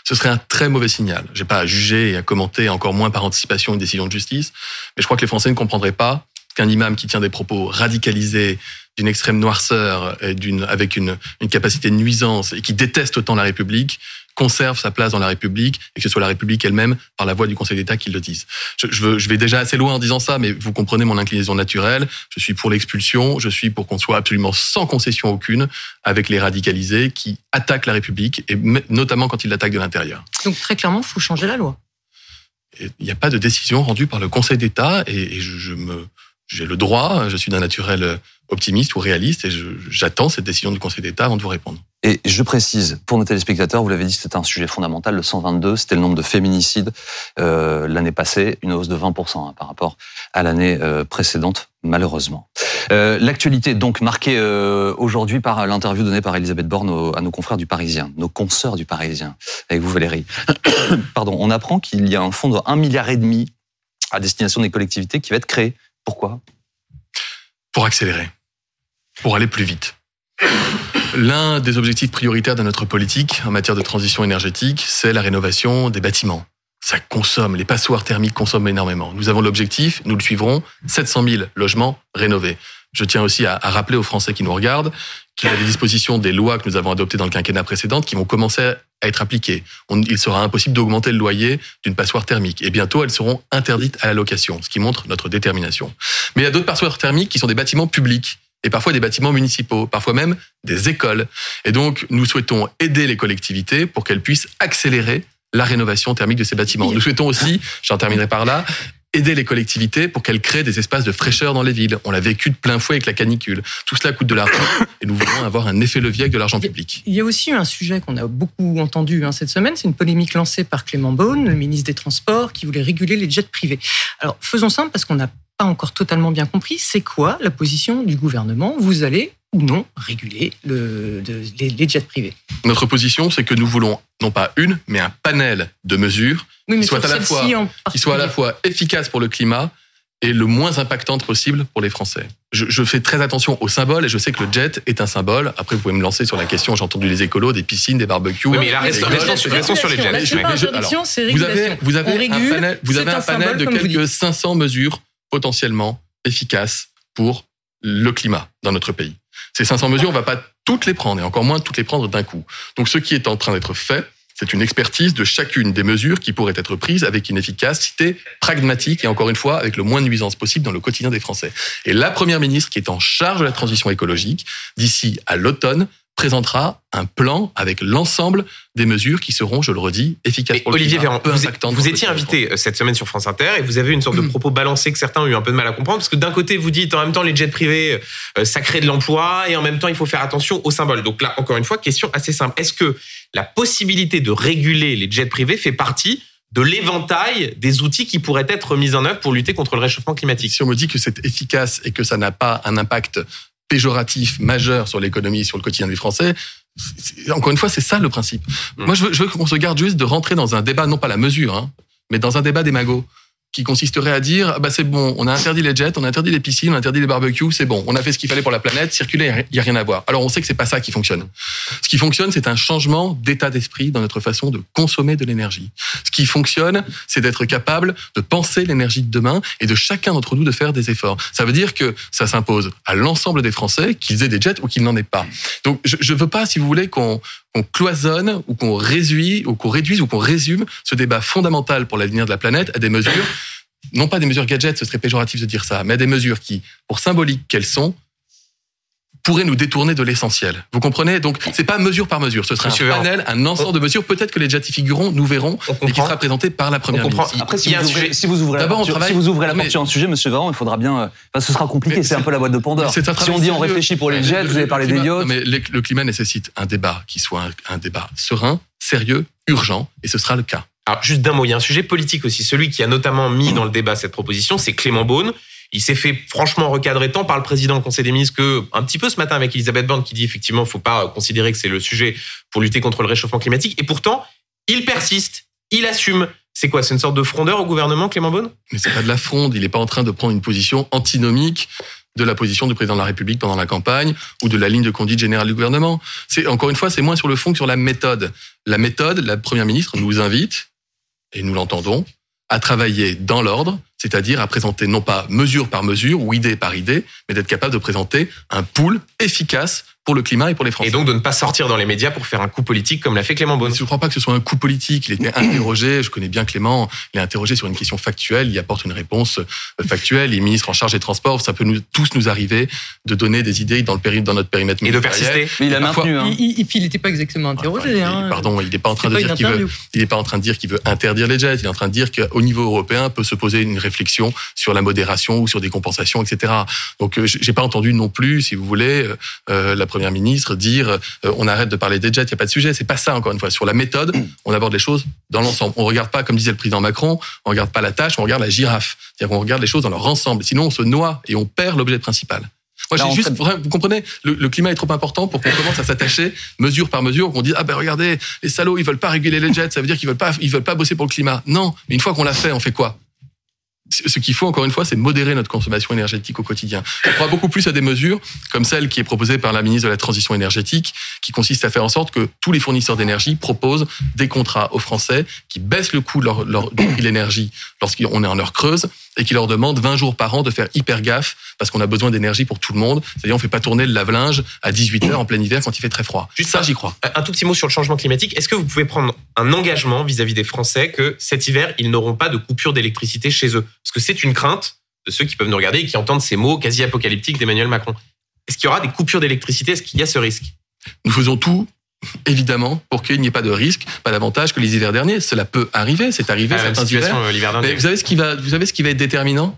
Ce serait un très mauvais signal. J'ai pas à juger et à commenter, encore moins par anticipation, une décision de justice, mais je crois que les Français ne comprendraient pas qu'un imam qui tient des propos radicalisés, d'une extrême noirceur, et d'une, avec une, une capacité de nuisance et qui déteste autant la République, conserve sa place dans la République et que ce soit la République elle-même, par la voix du Conseil d'État, qui le dise. Je, je, veux, je vais déjà assez loin en disant ça, mais vous comprenez mon inclinaison naturelle. Je suis pour l'expulsion, je suis pour qu'on soit absolument sans concession aucune avec les radicalisés qui attaquent la République, et notamment quand ils l'attaquent de l'intérieur. Donc très clairement, il faut changer la loi. Il n'y a pas de décision rendue par le Conseil d'État et, et je, je me j'ai le droit, je suis d'un naturel optimiste ou réaliste et j'attends cette décision du Conseil d'État avant de vous répondre. Et je précise, pour nos téléspectateurs, vous l'avez dit, c'était un sujet fondamental, le 122, c'était le nombre de féminicides euh, l'année passée, une hausse de 20% hein, par rapport à l'année euh, précédente, malheureusement. Euh, L'actualité donc marquée euh, aujourd'hui par l'interview donnée par Elisabeth Borne à nos confrères du Parisien, nos consoeurs du Parisien, avec vous Valérie. [COUGHS] Pardon, on apprend qu'il y a un fonds de 1 milliard à destination des collectivités qui va être créé. Pourquoi? Pour accélérer, pour aller plus vite. L'un des objectifs prioritaires de notre politique en matière de transition énergétique, c'est la rénovation des bâtiments. Ça consomme, les passoires thermiques consomment énormément. Nous avons l'objectif, nous le suivrons, 700 000 logements rénovés. Je tiens aussi à, rappeler aux Français qui nous regardent qu'il y a des dispositions des lois que nous avons adoptées dans le quinquennat précédent qui vont commencer à être appliquées. il sera impossible d'augmenter le loyer d'une passoire thermique. Et bientôt, elles seront interdites à la location, ce qui montre notre détermination. Mais il y a d'autres passoires thermiques qui sont des bâtiments publics et parfois des bâtiments municipaux, parfois même des écoles. Et donc, nous souhaitons aider les collectivités pour qu'elles puissent accélérer la rénovation thermique de ces bâtiments. Nous souhaitons aussi, j'en terminerai par là, aider les collectivités pour qu'elles créent des espaces de fraîcheur dans les villes. On l'a vécu de plein fouet avec la canicule. Tout cela coûte de l'argent et nous voulons avoir un effet levier avec de l'argent public. Il y a aussi un sujet qu'on a beaucoup entendu hein, cette semaine, c'est une polémique lancée par Clément Beaune, le ministre des Transports, qui voulait réguler les jets privés. Alors faisons simple parce qu'on n'a pas encore totalement bien compris, c'est quoi la position du gouvernement? Vous allez ou non réguler le, les, jets privés Notre position, c'est que nous voulons non pas une, mais un panel de mesures qui soient à la fois, qui soit à la fois efficaces pour le climat et le moins impactante possible pour les Français. Je, je, fais très attention au symbole et je sais que le jet est un symbole. Après, vous pouvez me lancer sur la question. J'ai entendu les écolos, des piscines, des barbecues. Oui, mais la restons, sur les jets. vous avez, vous avez un panel, vous avez un panel de quelques 500 mesures potentiellement efficaces pour le climat dans notre pays. Ces 500 mesures, on va pas toutes les prendre, et encore moins toutes les prendre d'un coup. Donc ce qui est en train d'être fait, c'est une expertise de chacune des mesures qui pourraient être prises avec une efficacité pragmatique et encore une fois avec le moins de nuisances possible dans le quotidien des Français. Et la Première ministre qui est en charge de la transition écologique, d'ici à l'automne, présentera un plan avec l'ensemble des mesures qui seront, je le redis, efficaces pour Olivier Véran, vous, vous étiez invité euh, cette semaine sur France Inter et vous avez une sorte de propos balancé que certains ont eu un peu de mal à comprendre parce que d'un côté vous dites en même temps les jets privés euh, ça crée de l'emploi et en même temps il faut faire attention aux symboles. Donc là encore une fois question assez simple. Est-ce que la possibilité de réguler les jets privés fait partie de l'éventail des outils qui pourraient être mis en œuvre pour lutter contre le réchauffement climatique? Si on me dit que c'est efficace et que ça n'a pas un impact péjoratif majeur sur l'économie, sur le quotidien des Français. Encore une fois, c'est ça le principe. Mmh. Moi, je veux, qu'on se garde juste de rentrer dans un débat, non pas la mesure, hein, mais dans un débat des magots qui consisterait à dire ah bah c'est bon, on a interdit les jets, on a interdit les piscines, on a interdit les barbecues, c'est bon, on a fait ce qu'il fallait pour la planète, circuler, il y a rien à voir. Alors on sait que c'est pas ça qui fonctionne. Ce qui fonctionne, c'est un changement d'état d'esprit dans notre façon de consommer de l'énergie. Ce qui fonctionne, c'est d'être capable de penser l'énergie de demain et de chacun d'entre nous de faire des efforts. Ça veut dire que ça s'impose à l'ensemble des Français, qu'ils aient des jets ou qu'ils n'en aient pas. Donc je, je veux pas, si vous voulez, qu'on qu'on cloisonne ou qu'on réduise ou qu'on réduise ou qu'on résume ce débat fondamental pour l'avenir de la planète à des mesures, non pas des mesures gadgets, ce serait péjoratif de dire ça, mais à des mesures qui, pour symbolique qu'elles sont, pourraient nous détourner de l'essentiel. Vous comprenez? Donc, c'est pas mesure par mesure. Ce sera un panel, un ensemble de mesures. Peut-être que les jets y figureront, nous verrons, et qui sera présenté par la première ministre. Après, si, vous ouvrez, si vous ouvrez, la porte, si vous ouvrez la porte sur un sujet, Monsieur Véran, il faudra bien. Euh, enfin, ce sera compliqué. C'est un peu la boîte de Pandore. Si on dit on réfléchit pour les jets, vous avez parlé des yachts. Mais le climat nécessite un débat qui soit un débat serein, sérieux, urgent, et ce sera le cas. Alors, juste d'un mot, il y a un sujet politique aussi. Celui qui a notamment mis dans le débat cette proposition, c'est Clément Beaune. Il s'est fait franchement recadrer tant par le président du Conseil des ministres que un petit peu ce matin avec Elisabeth Borne qui dit effectivement faut pas considérer que c'est le sujet pour lutter contre le réchauffement climatique. Et pourtant, il persiste, il assume. C'est quoi? C'est une sorte de frondeur au gouvernement, Clément Beaune? Mais c'est pas de la fronde. Il n'est pas en train de prendre une position antinomique de la position du président de la République pendant la campagne ou de la ligne de conduite générale du gouvernement. C'est encore une fois, c'est moins sur le fond que sur la méthode. La méthode, la première ministre nous invite et nous l'entendons à travailler dans l'ordre c'est-à-dire à présenter non pas mesure par mesure ou idée par idée, mais d'être capable de présenter un pool efficace pour le climat et pour les Français. Et donc de ne pas sortir dans les médias pour faire un coup politique comme l'a fait Clément Beaune. Je ne crois pas que ce soit un coup politique. Il était [CLEARS THROAT] interrogé, je connais bien Clément, il est interrogé sur une question factuelle, il apporte une réponse euh, factuelle. Les ministres en charge des transports, ça peut nous, tous nous arriver de donner des idées dans, le péri, dans notre périmètre Et de persister. Mais il a Parfois- maintenu. Hein. Il, il, il n'était pas exactement interrogé. Enfin, il- hein. Pardon, il n'est pas en train de dire qu'il veut, il pas en train de dire qu'il veut interdire les jets. Il est en train de dire qu'au niveau européen peut se poser une réflexion sur la modération ou sur des compensations, etc. Donc, euh, j'ai pas entendu non plus, si vous voulez, euh, euh, la première ministre dire euh, on arrête de parler des jets, il n'y a pas de sujet. C'est pas ça encore une fois. Sur la méthode, [CLEARS THROAT] on aborde les choses dans l'ensemble. On regarde pas, comme disait le président Macron, on regarde pas la tâche, on regarde la girafe. C'est-à-dire qu'on regarde les choses dans leur ensemble. Sinon, on se noie et on perd l'objet principal. Moi, j'ai juste, vous comprenez, le, le climat est trop important pour qu'on commence à s'attacher mesure par mesure, qu'on dise ah ben regardez, les salauds ils veulent pas réguler les jets, ça veut dire qu'ils veulent pas, ils veulent pas bosser pour le climat. Non, mais une fois qu'on l'a fait, on fait quoi? Ce qu'il faut encore une fois, c'est modérer notre consommation énergétique au quotidien. Je crois beaucoup plus à des mesures comme celle qui est proposée par la ministre de la Transition énergétique, qui consiste à faire en sorte que tous les fournisseurs d'énergie proposent des contrats aux Français qui baissent le coût de leur, de [COUGHS] l'énergie lorsqu'on est en heure creuse et qui leur demandent 20 jours par an de faire hyper gaffe parce qu'on a besoin d'énergie pour tout le monde. C'est-à-dire on fait pas tourner le lave-linge à 18 heures en plein hiver quand il fait très froid. Juste ça, ça. j'y crois. Un tout petit mot sur le changement climatique. Est-ce que vous pouvez prendre un engagement vis-à-vis des Français que cet hiver, ils n'auront pas de coupure d'électricité chez eux? Parce que c'est une crainte de ceux qui peuvent nous regarder et qui entendent ces mots quasi apocalyptiques d'Emmanuel Macron. Est-ce qu'il y aura des coupures d'électricité? Est-ce qu'il y a ce risque? Nous faisons tout, évidemment, pour qu'il n'y ait pas de risque, pas davantage que les hivers derniers. Cela peut arriver, c'est arrivé, Ah, certains hivers. euh. Mais vous savez ce qui va, vous savez ce qui va être déterminant?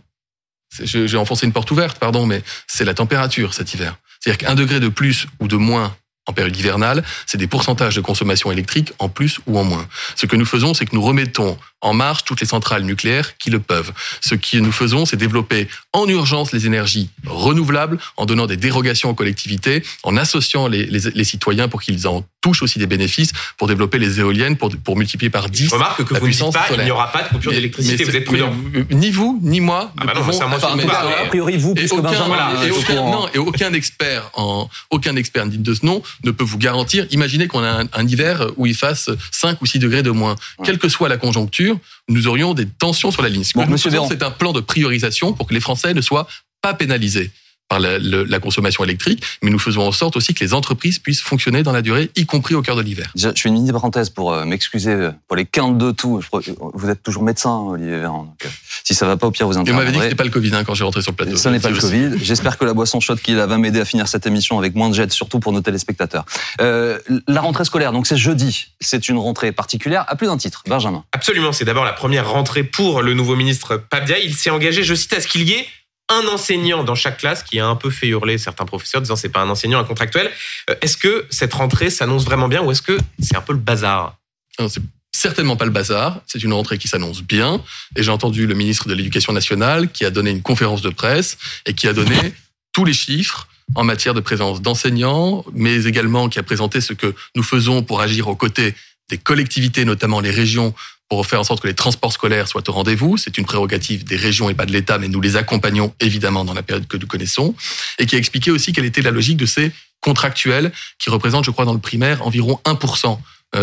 J'ai enfoncé une porte ouverte, pardon, mais c'est la température cet hiver. C'est-à-dire qu'un degré de plus ou de moins en période hivernale, c'est des pourcentages de consommation électrique en plus ou en moins. Ce que nous faisons, c'est que nous remettons en marche toutes les centrales nucléaires qui le peuvent. Ce que nous faisons, c'est développer en urgence les énergies renouvelables, en donnant des dérogations aux collectivités, en associant les, les- les citoyens pour qu'ils en touchent aussi des bénéfices, pour développer les éoliennes, pour, pour multiplier par 10 Je remarque que la vous ne dites puissance pas il n'y solaire. aura pas de coupure d'électricité. Vous êtes prudent. mais, ni vous, ni moi. Ah bah non, ça. A priori, vous, Et plus que aucun, voilà, et aucun- non, et aucun expert en aucun expert digne de ce nom ne peut vous garantir. Imaginez qu'on a un, un hiver où il fasse 5 ou 6 degrés de moins. Ouais. Quelle que soit la conjoncture, nous aurions des tensions sur la ligne. Ce que Bon, nous faisons, c'est un plan de priorisation pour que les Français ne soient pas pénalisés par la, le- la consommation électrique, mais nous faisons en sorte aussi que les entreprises puissent fonctionner dans la durée, y compris au cœur de l'hiver. Je fais une mini parenthèse pour euh, m'excuser euh, pour les quintes de tout. Je crois que vous êtes toujours médecin, Olivier Véran. Donc, euh, si ça va pas, au pire, vous Et on m'avait dit que interviendrez. c'était pas le Covid hein, quand j'ai rentré sur le plateau. Ce n'est pas le Aussi. Covid. J'espère que la boisson chaude qu'il a va m'aider à finir cette émission avec moins de jets, surtout pour nos téléspectateurs. Euh, la rentrée scolaire, donc c'est jeudi. C'est une rentrée particulière à plus d'un titre. Benjamin. Absolument, c'est d'abord la première rentrée pour le nouveau ministre Pabdia. Il s'est engagé, je cite, à ce qu'il y ait un enseignant dans chaque classe qui a un peu fait hurler certains professeurs disant c'est pas un enseignant, un contractuel. Euh, Est-ce que cette rentrée s'annonce vraiment bien ou est-ce que c'est un peu le bazar? C'est certainement pas le bazar. C'est une rentrée qui s'annonce bien. Et j'ai entendu le ministre de l'Éducation nationale qui a donné une conférence de presse et qui a donné [LAUGHS] tous les chiffres en matière de présence d'enseignants, mais également qui a présenté ce que nous faisons pour agir aux côtés des collectivités, notamment les régions, pour faire en sorte que les transports scolaires soient au rendez-vous. C'est une prérogative des régions et pas de l'État, mais nous les accompagnons évidemment dans la période que nous connaissons. Et qui a expliqué aussi quelle était la logique de ces contractuels qui représentent, je crois, dans le primaire, environ 1% euh,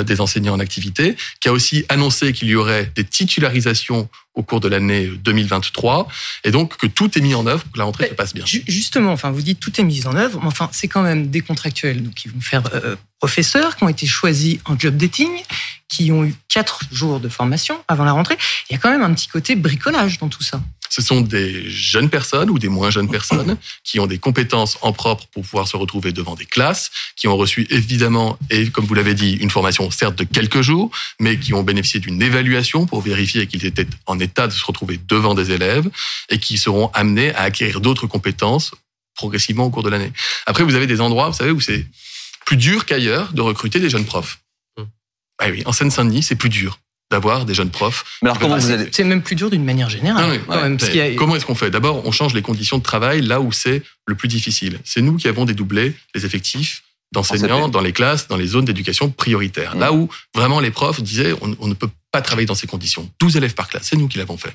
des enseignants en activité, qui a aussi annoncé qu'il y aurait des titularisations au cours de l'année 2023, et donc que tout est mis en œuvre pour que la rentrée Mais se passe bien. Ju- Justement, enfin, vous dites tout est mis en œuvre, mais enfin, c'est quand même des contractuels donc, qui vont faire euh, professeurs, qui ont été choisis en job dating, qui ont eu quatre jours de formation avant la rentrée. Il y a quand même un petit côté bricolage dans tout ça. Ce sont des jeunes personnes ou des moins jeunes personnes qui ont des compétences en propre pour pouvoir se retrouver devant des classes, qui ont reçu évidemment, et comme vous l'avez dit, une formation certes de quelques jours, mais qui ont bénéficié d'une évaluation pour vérifier qu'ils étaient en état de se retrouver devant des élèves et qui seront amenés à acquérir d'autres compétences progressivement au cours de l'année. Après, vous avez des endroits, vous savez, où c'est plus dur qu'ailleurs de recruter des jeunes profs. Mm. Ah oui, en Seine-Saint-Denis, c'est plus dur d'avoir des jeunes profs. Mais alors, comment vous allez C'est même plus dur d'une manière générale. Ah oui, quand même, parce Mais qu'il y a- Comment est-ce qu'on fait? D'abord, on change les conditions de travail là où c'est le plus difficile. C'est nous qui avons dédoublé les effectifs d'enseignants dans les classes, dans les zones d'éducation prioritaire. Mmh. Là où vraiment les profs disaient on, on ne peut pas travailler dans ces conditions. 12 élèves par classe, c'est nous qui l'avons fait.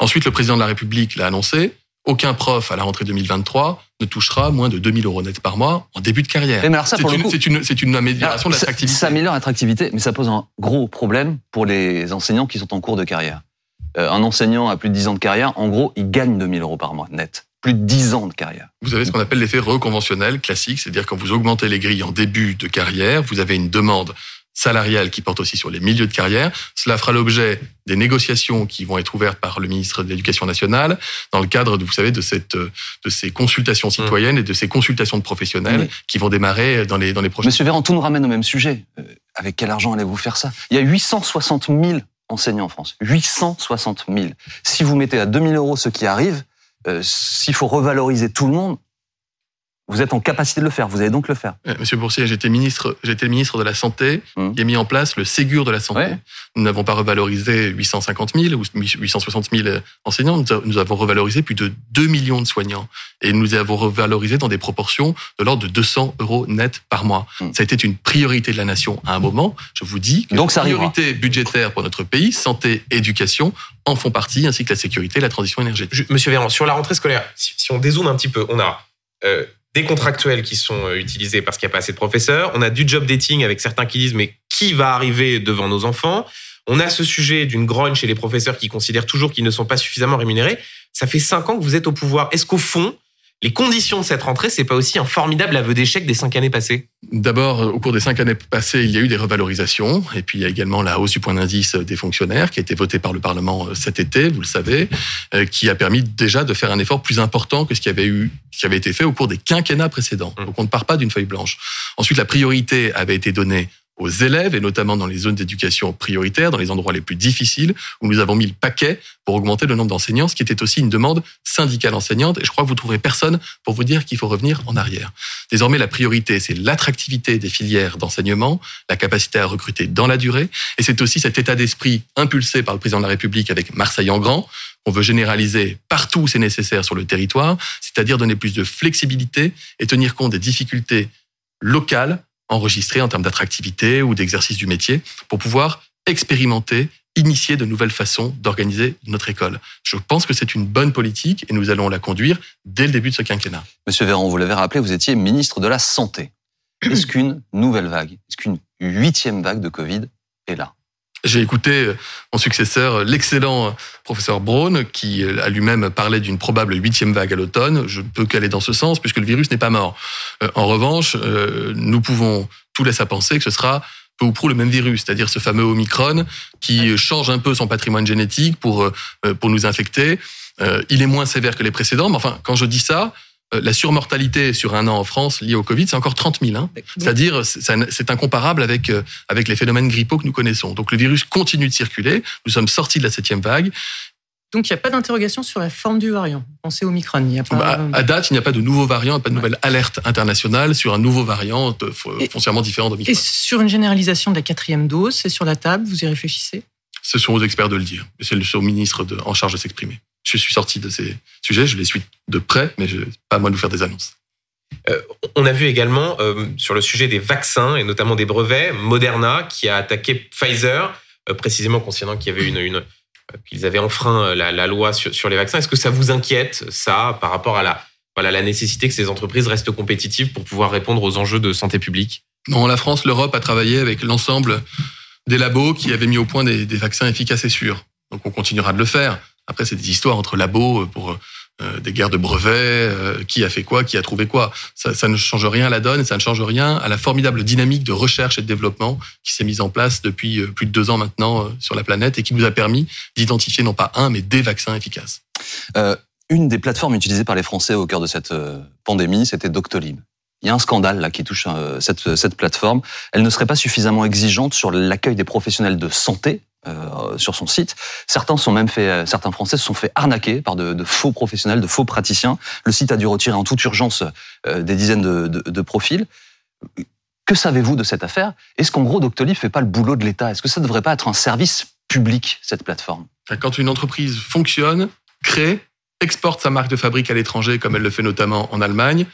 Ensuite, le président de la République l'a annoncé. Aucun prof à la rentrée 2023 ne touchera moins de 2000 euros net par mois en début de carrière. Mais alors ça, C'est une, c'est une, c'est une amélioration de Alors, l'attractivité. Ça améliore l'attractivité, mais ça pose un gros problème pour les enseignants qui sont en cours de carrière. euh, un enseignant a plus de 10 ans de carrière, en gros, il gagne 2000 euros par mois net. Plus de 10 ans de carrière. Vous avez ce qu'on appelle l'effet reconventionnel classique, c'est-à-dire quand vous augmentez les grilles en début de carrière, vous avez une demande salariale qui porte aussi sur les milieux de carrière. Cela fera l'objet des négociations qui vont être ouvertes par le ministre de l'Éducation nationale dans le cadre, de, vous savez, de cette de ces consultations citoyennes et de ces consultations de professionnels Oui. qui vont démarrer dans les dans les prochains. Monsieur Véran, tout nous ramène au même sujet. Euh, avec quel argent allez-vous faire ça? Il y a 860 000 enseignants en France. 860 000. Si vous mettez à 2000 euros ce qui arrive, euh, s'il faut revaloriser tout le monde, vous êtes en capacité de le faire. Vous allez donc le faire. Euh, Monsieur Boursier, j'étais ministre, j'étais ministre de la Santé Hum. qui a mis en place le Ségur de la santé. Ouais. Nous n'avons pas revalorisé 850 000 ou 860 000 enseignants. Nous avons revalorisé plus de 2 millions de soignants. Et nous avons revalorisé dans des proportions de l'ordre de 200 euros net par mois. Hum. Ça a été une priorité de la nation à un moment. Je vous dis que Donc ça arrivera. priorités budgétaires pour notre pays, santé, éducation, en font partie, ainsi que la sécurité et la transition énergétique. Je- Monsieur Véran, sur la rentrée scolaire, si, si on dézoome un petit peu, on a euh, des contractuels qui sont euh, utilisés parce qu'il n'y a pas assez de professeurs. On a du job dating avec certains qui disent mais qui va arriver devant nos enfants? On a ce sujet d'une grogne chez les professeurs qui considèrent toujours qu'ils ne sont pas suffisamment rémunérés. Ça fait cinq ans que vous êtes au pouvoir. Est-ce qu'au fond, les conditions de cette rentrée, c'est pas aussi un formidable aveu d'échec des cinq années passées D'abord, au cours des cinq années passées, il y a eu des revalorisations, et puis il y a également la hausse du point d'indice des fonctionnaires qui a été votée par le Parlement euh, cet été, vous le savez, euh, qui a permis déjà de faire un effort plus important que ce qui avait eu, qui avait été fait au cours des quinquennats précédents. Mmh. Donc on ne part pas d'une feuille blanche. Ensuite, la priorité avait été donnée aux élèves, et notamment dans les zones d'éducation prioritaires, dans les endroits les plus difficiles, où nous avons mis le paquet pour augmenter le nombre d'enseignants, ce qui était aussi une demande syndicale enseignante, et je crois que vous trouverez personne pour vous dire qu'il faut revenir en arrière. Désormais, la priorité, c'est l'attractivité des filières d'enseignement, la capacité à recruter dans la durée, et c'est aussi cet état d'esprit impulsé par le président de la République avec Marseille en grand, qu'on veut généraliser partout où c'est nécessaire sur le territoire, c'est-à-dire donner plus de flexibilité et tenir compte des difficultés locales enregistrées en termes d'attractivité ou d'exercice du métier pour pouvoir expérimenter, initier de nouvelles façons d'organiser notre école. Je pense que c'est une bonne politique et nous allons la conduire dès le début de ce quinquennat. Monsieur Véran, vous l'avez rappelé, vous étiez ministre de la Santé. Est-ce qu'une nouvelle vague, est-ce qu'une huitième vague de Covid est là? J'ai écouté euh, mon successeur, euh, l'excellent euh, professeur Braun, qui a lui-même parlé d'une probable huitième vague à l'automne. Je ne peux qu'aller dans ce sens, puisque le virus n'est pas mort. En revanche, nous pouvons, tout laisse à penser que ce sera peu ou prou le même virus, c'est-à-dire ce fameux Omicron qui change un peu son patrimoine génétique pour, pour nous infecter. Il est moins sévère que les précédents, mais enfin, quand je dis ça, la surmortalité sur un an en France liée au Covid, c'est encore 30 000. Hein. C'est-à-dire, c'est incomparable avec euh, avec les phénomènes grippaux que nous connaissons. Donc le virus continue de circuler. Nous sommes sortis de la septième vague. Donc il n'y a pas d'interrogation sur la forme du variant. Pensez au Micron. Il a pas. Bah, à date, il n'y a pas de nouveau variant, pas de nouvelle alerte internationale sur un nouveau variant euh, fo- Et- foncièrement différent Et d'Omicron. sur une généralisation de la quatrième dose, c'est sur la table, vous y réfléchissez? Ce sont aux experts de le dire. Et C'est le ministre de- en charge de s'exprimer. Je suis sorti de ces sujets, je les suis de près, mais je, pas à moi de vous faire des annonces. On a vu également euh, sur le sujet des vaccins et notamment des brevets, Moderna qui a attaqué Pfizer, euh, précisément concernant qu'il y avait une, une euh, qu'ils avaient enfreint euh, la, la loi sur, sur les vaccins. Est-ce que ça vous inquiète ça par rapport à la voilà la nécessité que ces entreprises restent compétitives pour pouvoir répondre aux enjeux de santé publique? Non, la France, l'Europe a travaillé avec l'ensemble des labos qui avaient mis au point des, vaccins efficaces et sûrs. Donc on continuera de le faire. Après, c'est des histoires entre labos pour euh, des guerres de brevets, euh, qui a fait quoi, qui a trouvé quoi. Ça, ne change rien à la donne ça ne change rien à la formidable dynamique de recherche et de développement qui s'est mise en place depuis euh, plus de deux ans maintenant euh, sur la planète et qui nous a permis d'identifier non pas un, mais des vaccins efficaces. Euh, Une des plateformes utilisées par les Français au cœur de cette euh, pandémie, c'était Doctolib. Il y a un scandale là qui touche euh, cette, plateforme. Elle ne serait pas suffisamment exigeante sur l'accueil des professionnels de santé euh, sur son site. Certains sont même fait, euh, certains Français se sont fait arnaquer par de, faux professionnels, de faux praticiens. Le site a dû retirer en toute urgence des dizaines de, profils. Que savez-vous de cette affaire? Est-ce qu'en gros Doctolib fait pas le boulot de l'État? Est-ce que ça ne devrait pas être un service public cette plateforme? Quand une entreprise fonctionne, crée, exporte sa marque de fabrique à l'étranger, comme elle le fait notamment en Allemagne,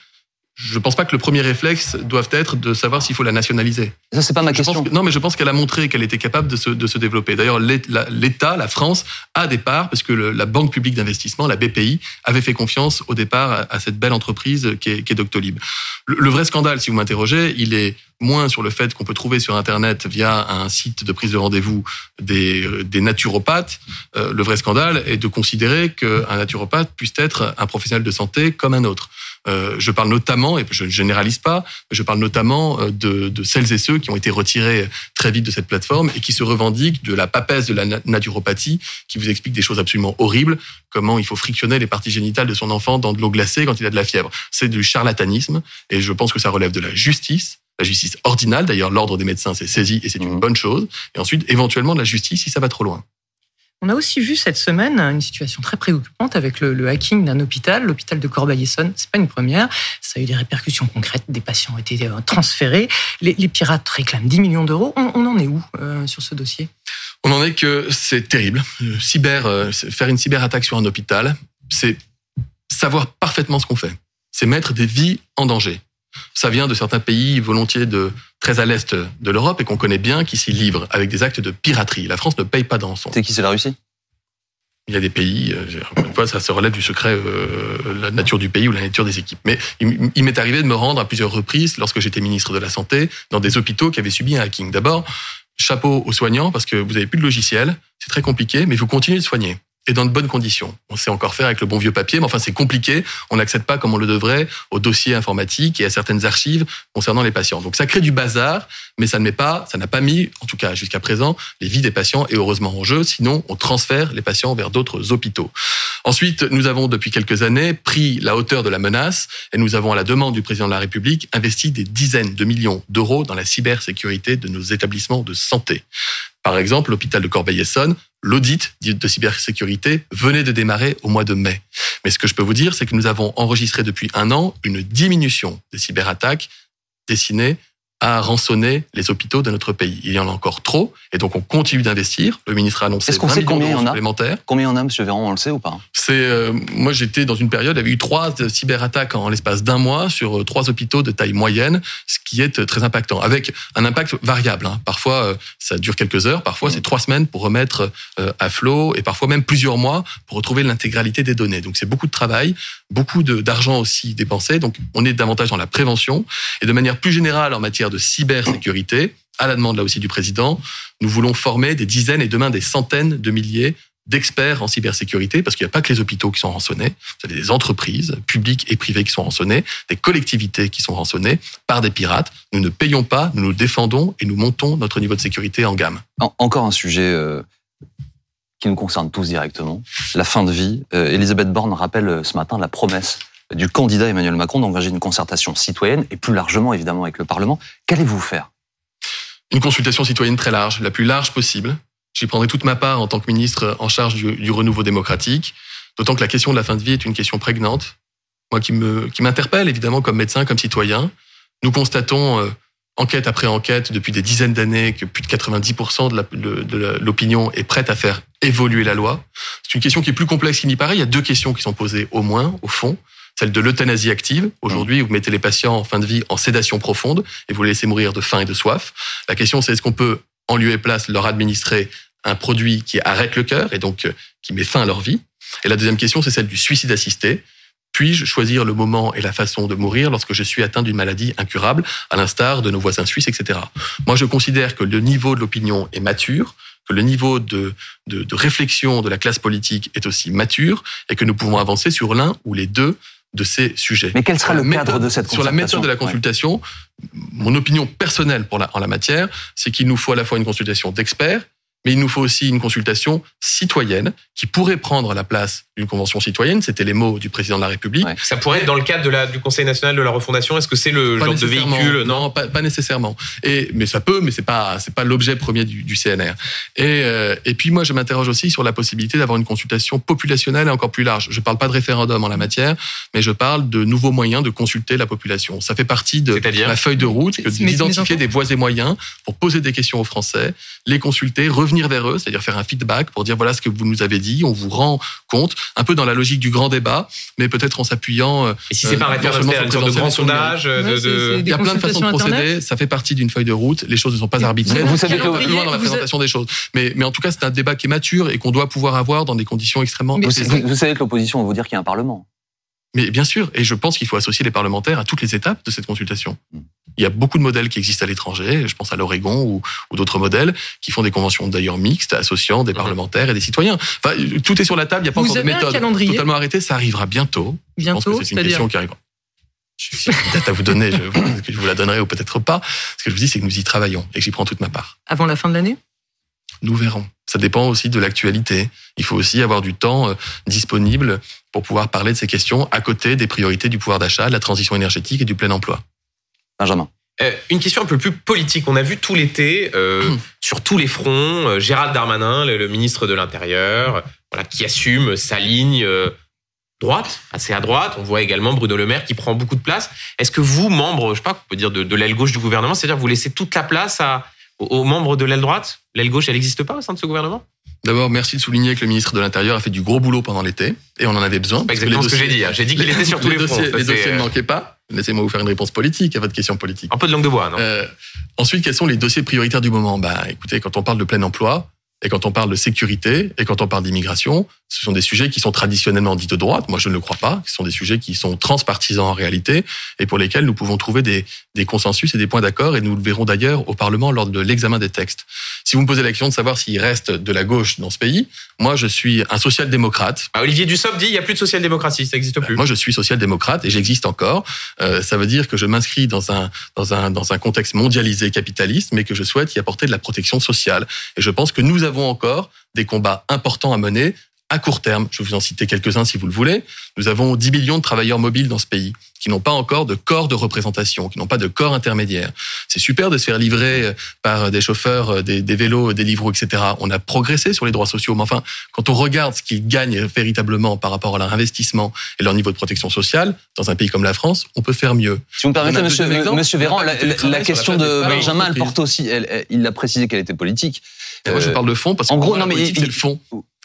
je ne pense pas que le premier réflexe doive être de savoir s'il faut la nationaliser. Ça, c'est pas ma Je question. que- non, mais je pense qu'elle a montré qu'elle était capable de se, de se développer. D'ailleurs, l'État, la France, a des parts, parce que le- la Banque publique d'investissement, la BPI, avait fait confiance au départ à, à cette belle entreprise qui est, qui est Doctolib. Le, le vrai scandale, si vous m'interrogez, il est moins sur le fait qu'on peut trouver sur Internet, via un site de prise de rendez-vous, des, des naturopathes. Euh, le vrai scandale est de considérer qu'un naturopathe puisse être un professionnel de santé comme un autre. Euh, je parle notamment, et je ne généralise pas, mais je parle notamment euh, de, de celles et ceux qui ont été retirés très vite de cette plateforme et qui se revendiquent de la papesse de la na- naturopathie, qui vous explique des choses absolument horribles, comment il faut frictionner les parties génitales de son enfant dans de l'eau glacée quand il a de la fièvre. C'est du charlatanisme et je pense que ça relève de la justice. La justice ordinale, d'ailleurs, l'ordre des médecins s'est saisi et c'est une Mhm. bonne chose. Et ensuite, éventuellement, de la justice si ça va trop loin. On a aussi vu cette semaine une situation très préoccupante avec le, hacking d'un hôpital, l'hôpital de Corbeil-Essonne. C'est pas une première. Ça a eu des répercussions concrètes. Des patients ont été euh, transférés. Les, pirates réclament 10 millions d'euros. On, en est où euh, sur ce dossier? On en est que c'est terrible. Euh, Cyber, euh, faire une cyberattaque sur un hôpital, c'est savoir parfaitement ce qu'on fait. C'est mettre des vies en danger. Ça vient de certains pays volontiers de très à l'est de l'Europe et qu'on connaît bien, qui s'y livrent avec des actes de piraterie. La France ne paye pas de rançon. C'est qui C'est la Russie? Il y a des pays, euh, une fois, ça se relève du secret, euh, la nature du pays ou la nature des équipes. Mais il, il m'est arrivé de me rendre à plusieurs reprises, lorsque j'étais ministre de la Santé, dans des hôpitaux qui avaient subi un hacking. D'abord, chapeau aux soignants, parce que vous avez plus de logiciel, c'est très compliqué, mais vous continuez de soigner. Et dans de bonnes conditions. On sait encore faire avec le bon vieux papier, mais enfin c'est compliqué. On n'accède pas comme on le devrait aux dossiers informatiques et à certaines archives concernant les patients. Donc ça crée du bazar, mais ça ne met pas, ça n'a pas mis, en tout cas jusqu'à présent, les vies des patients et heureusement en jeu. Sinon, on transfère les patients vers d'autres hôpitaux. Ensuite, nous avons depuis quelques années pris la hauteur de la menace et nous avons, à la demande du président de la République, investi des dizaines de millions d'euros dans la cybersécurité de nos établissements de santé. Par exemple, l'hôpital de Corbeil-Essonne, l'audit de cybersécurité venait de démarrer au mois de mai. Mais ce que je peux vous dire, c'est que nous avons enregistré depuis un an une diminution des cyberattaques destinées à rançonner les hôpitaux de notre pays. Il y en a encore trop, et donc on continue d'investir. Le ministre a annoncé Est-ce qu'on 20 sait millions combien en a supplémentaires. Combien il y en a, Monsieur Véran On le sait ou pas? C'est euh, moi j'étais dans une période, il y avait eu trois cyberattaques en l'espace d'un mois sur euh, trois hôpitaux de taille moyenne, ce qui est euh, très impactant, avec un impact variable. hein. Parfois euh, ça dure quelques heures, parfois c'est trois semaines pour remettre euh, à flot, et parfois même plusieurs mois pour retrouver l'intégralité des données. Donc c'est beaucoup de travail, beaucoup d'argent aussi dépensé. Donc on est davantage dans la prévention et de manière plus générale en matière de cybersécurité. À la demande là aussi du président, nous voulons former des dizaines et demain des centaines de milliers d'experts en cybersécurité, parce qu'il n'y a pas que les hôpitaux qui sont rançonnés, vous avez des entreprises publiques et privées qui sont rançonnées, des collectivités qui sont rançonnées par des pirates. Nous ne payons pas, nous nous défendons et nous montons notre niveau de sécurité en gamme. En- Encore un sujet euh, qui nous concerne tous directement, la fin de vie. Euh, Elisabeth Borne rappelle euh, ce matin la promesse du candidat Emmanuel Macron d'engager une concertation citoyenne et plus largement évidemment avec le Parlement. Qu'allez-vous faire? Une consultation citoyenne très large, la plus large possible. J'y prendrai toute ma part en tant que ministre en charge du, renouveau démocratique, d'autant que la question de la fin de vie est une question prégnante, moi qui me qui m'interpelle évidemment comme médecin, comme citoyen. Nous constatons euh, enquête après enquête depuis des dizaines d'années que plus de 90% de l'opinion est prête à faire évoluer la loi. C'est une question qui est plus complexe qu'il n'y paraît. Il y a deux questions qui sont posées au moins, au fond. Celle de l'euthanasie active. Aujourd'hui, vous mettez les patients en fin de vie en sédation profonde et vous les laissez mourir de faim et de soif. La question, c'est est-ce qu'on peut, en lieu et place, leur administrer un produit qui arrête le cœur et donc euh, qui met fin à leur vie? Et la deuxième question, c'est celle du suicide assisté. Puis-je choisir le moment et la façon de mourir lorsque je suis atteint d'une maladie incurable, à l'instar de nos voisins suisses, etc. Moi, je considère que le niveau de l'opinion est mature, que le niveau de, de, de réflexion de la classe politique est aussi mature, et que nous pouvons avancer sur l'un ou les deux de ces sujets. Mais quel sera le cadre de cette Sur la méthode de la consultation, mon opinion personnelle pour la, en la matière, c'est qu'il nous faut à la fois une consultation d'experts, mais il nous faut aussi une consultation citoyenne qui pourrait prendre la place d'une convention citoyenne. C'était les mots du président de la République. Ouais. Ça pourrait être dans le cadre de la, du Conseil national de la refondation. Est-ce que c'est le Pas genre de véhicule? Non, pas, pas nécessairement. Et mais ça peut, mais c'est pas c'est pas l'objet premier du, du CNR. Et euh, et puis moi je m'interroge aussi sur la possibilité d'avoir une consultation populationnelle et encore plus large. Je parle pas de référendum en la matière, mais je parle de nouveaux moyens de consulter la population. Ça fait partie de la feuille de route d'identifier des voies et moyens pour poser des questions aux Français, les consulter, revenir revenir vers eux, c'est-à-dire faire un feedback pour dire voilà ce que vous nous avez dit, on vous rend compte, un peu dans la logique du grand débat, mais peut-être en s'appuyant. Et si c'est pas un euh, c'est seulement une sorte de sur grand sondage, euh, de, il y a plein de façons de procéder, Internet ça fait partie d'une feuille de route, les choses ne sont pas arbitraires, Vous savez que- loin dans la présentation des choses. Mais, mais en tout cas, c'est un débat qui est mature et qu'on doit pouvoir avoir dans des conditions extrêmement vous savez que l'opposition va vous dire qu'il y a un Parlement. Mais bien sûr, et je pense qu'il faut associer les parlementaires à toutes les étapes de cette consultation. Il y a beaucoup de modèles qui existent à l'étranger, je pense à l'Oregon ou, ou d'autres modèles, qui font des conventions d'ailleurs mixtes, associant des parlementaires et des citoyens. Enfin, tout est sur la table, il n'y a pas Vous encore de méthode calendrier totalement arrêtée, ça arrivera bientôt. Je pense Bientôt, que c'est une question qui arrivera. Je- Si j'ai une date à vous donner, je, [COUGHS] je vous la donnerai ou peut-être pas. Ce que je vous dis, c'est que nous y travaillons et que j'y prends toute ma part. avant la fin de l'année? Nous verrons. Ça dépend aussi de l'actualité. Il faut aussi avoir du temps euh, disponible pour pouvoir parler de ces questions à côté des priorités du pouvoir d'achat, de la transition énergétique et du plein emploi. Benjamin. Euh, une question un peu plus politique. On a vu tout l'été, euh, [CLEARS THROAT] sur tous les fronts, euh, Gérald Darmanin, le, le ministre de l'Intérieur, voilà, qui assume sa ligne euh, droite, assez à droite. On voit également Bruno Le Maire qui prend beaucoup de place. Est-ce que vous, membres, je sais pas, on peut dire de, de l'aile gauche du gouvernement, c'est-à-dire vous laissez toute la place à, aux, membres de l'aile droite L'aile gauche, elle n'existe pas au sein de ce gouvernement? D'abord, merci de souligner que le ministre de l'Intérieur a fait du gros boulot pendant l'été et on en avait besoin. Pas exactement ce que j'ai dit. hein. J'ai dit qu'il était sur [LAUGHS] tous les, fronts. dossiers, les dossiers ne euh, manquaient pas. Laissez-moi vous faire une réponse politique à votre question politique. un peu de langue de bois, non? Euh, ensuite, quels sont les dossiers prioritaires du moment? Bah, écoutez, quand on parle de plein emploi, et quand on parle de sécurité, et quand on parle d'immigration, ce sont des sujets qui sont traditionnellement dits de droite. Moi, je ne le crois pas. Ce sont des sujets qui sont transpartisans en réalité, et pour lesquels nous pouvons trouver des, des consensus et des points d'accord, et nous le verrons d'ailleurs au Parlement lors de l'examen des textes. Si vous me posez la question de savoir s'il reste de la gauche dans ce pays, moi, je suis un social-démocrate. Ah, Olivier Dussopt dit il n'y a plus de social-démocratie, ça n'existe plus. Moi, je suis social-démocrate et j'existe encore. Euh, ça veut dire que je m'inscris dans un, dans, un, dans un contexte mondialisé capitaliste, mais que je souhaite y apporter de la protection sociale. Et je pense que nous avons encore des combats importants à mener à court terme. Je vais vous en citer quelques-uns si vous le voulez. Nous avons 10 millions de travailleurs mobiles dans ce pays qui n'ont pas encore de corps de représentation, qui n'ont pas de corps intermédiaire. C'est super de se faire livrer euh, par des chauffeurs, euh, des, des vélos, des livres, etc. On a progressé sur les droits sociaux, mais enfin, quand on regarde ce qu'ils gagnent véritablement par rapport à leur investissement et leur niveau de protection sociale, dans un pays comme la France, on peut faire mieux. Si vous me permettez, monsieur, deuxième exemple. monsieur Véran, la, question de Benjamin, elle porte aussi, elle- elle- il a précisé qu'elle était politique. Et moi, je Euh, parle de fond parce que en gros, non, mais il- le fond.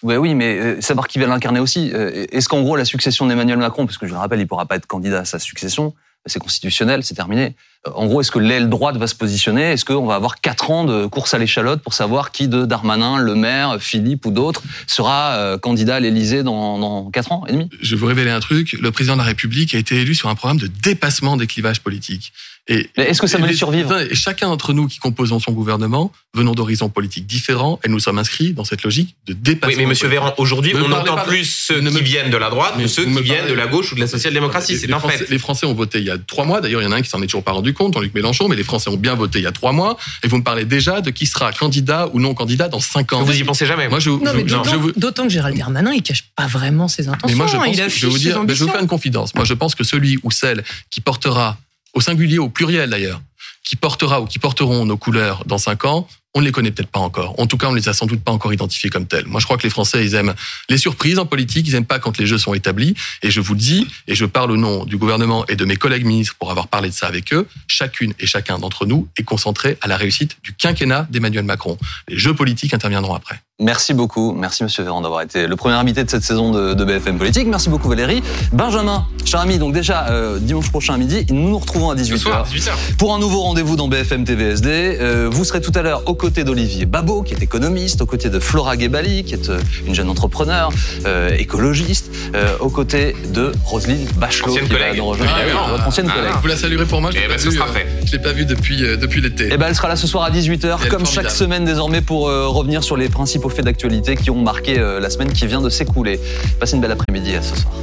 Oui, mais euh, savoir qui va l'incarner aussi. Euh, Est-ce qu'en gros, la succession d'Emmanuel Macron, parce que je le rappelle, il pourra pas être candidat à sa succession, c'est constitutionnel, c'est terminé. Euh, En gros, est-ce que l'aile droite va se positionner? Est-ce qu'on va avoir quatre ans de course à l'échalote pour savoir qui de Darmanin, Le Maire, Philippe ou d'autres sera euh, candidat à l'Élysée dans, dans quatre ans et demi? Je vais vous révéler un truc. Le président de la République a été élu sur un programme de dépassement des clivages politiques. Et Mais Est-ce que ça va survivre? et chacun d'entre nous qui composons son gouvernement venons d'horizons politiques différents et nous sommes inscrits dans cette logique de dépassement. Oui, mais Monsieur. Véran, aujourd'hui, on entend plus ceux ne qui me- viennent de la droite Mais que ceux qui me viennent de la gauche ou de la social-démocratie. Les- C'est un Français, fait. Les Français ont voté il y a trois mois. D'ailleurs, il y en a un qui s'en est toujours pas rendu compte, Jean-Luc Mélenchon, mais les Français ont bien voté il y a trois mois. Et vous me parlez déjà de qui sera candidat ou non candidat dans cinq ans. Vous y pensez jamais. Moi, je, Non, je- mais je- d'autant je vous- d'autant que Gérald Darmanin, il cache pas vraiment ses intentions. Mais moi, je hein, pense il je vais vous ses dire, mais je vais vous faire une confidence. Moi, je pense que celui ou celle qui portera, au singulier, au pluriel d'ailleurs, qui portera ou qui porteront nos couleurs dans cinq ans, on ne les connaît peut-être pas encore. En tout cas, on ne les a sans doute pas encore identifiés comme tels. Moi, je crois que les Français, ils aiment les surprises en politique, ils aiment pas quand les jeux sont établis. Et je vous le dis, et je parle au nom du gouvernement et de mes collègues ministres pour avoir parlé de ça avec eux, chacune et chacun d'entre nous est concentré à la réussite du quinquennat d'Emmanuel Macron. Les jeux politiques interviendront après. Merci beaucoup. Merci, Monsieur Véran, d'avoir été le premier invité de cette saison de, de BFM Politique. Merci beaucoup, Valérie. Benjamin, cher ami, donc déjà, euh, dimanche prochain à midi, nous nous retrouvons à Ce 18h. soir, 18h. Pour un nouveau rendez-vous dans BFM TVSD, euh, vous serez tout à l'heure aux côtés d'Olivier Babot, qui est économiste, aux côtés de Flora Gebali, qui est euh, une jeune entrepreneur, euh, écologiste, euh, aux côtés de Roselyne Bachelot, Ancienne qui va collègue. nous rejoindre, Ah, oui, votre ancienne ah, collègue. Vous la saluerez pour moi, je Eh l'ai ben, pas vu, euh, l'ai pas vu depuis, euh, depuis l'été. Eh ben, elle sera là ce soir à 18h, Elle est comme chaque semaine désormais, pour euh, revenir sur les principaux faits d'actualité qui ont marqué euh, la semaine qui vient de s'écouler. Passez une belle après-midi à ce soir.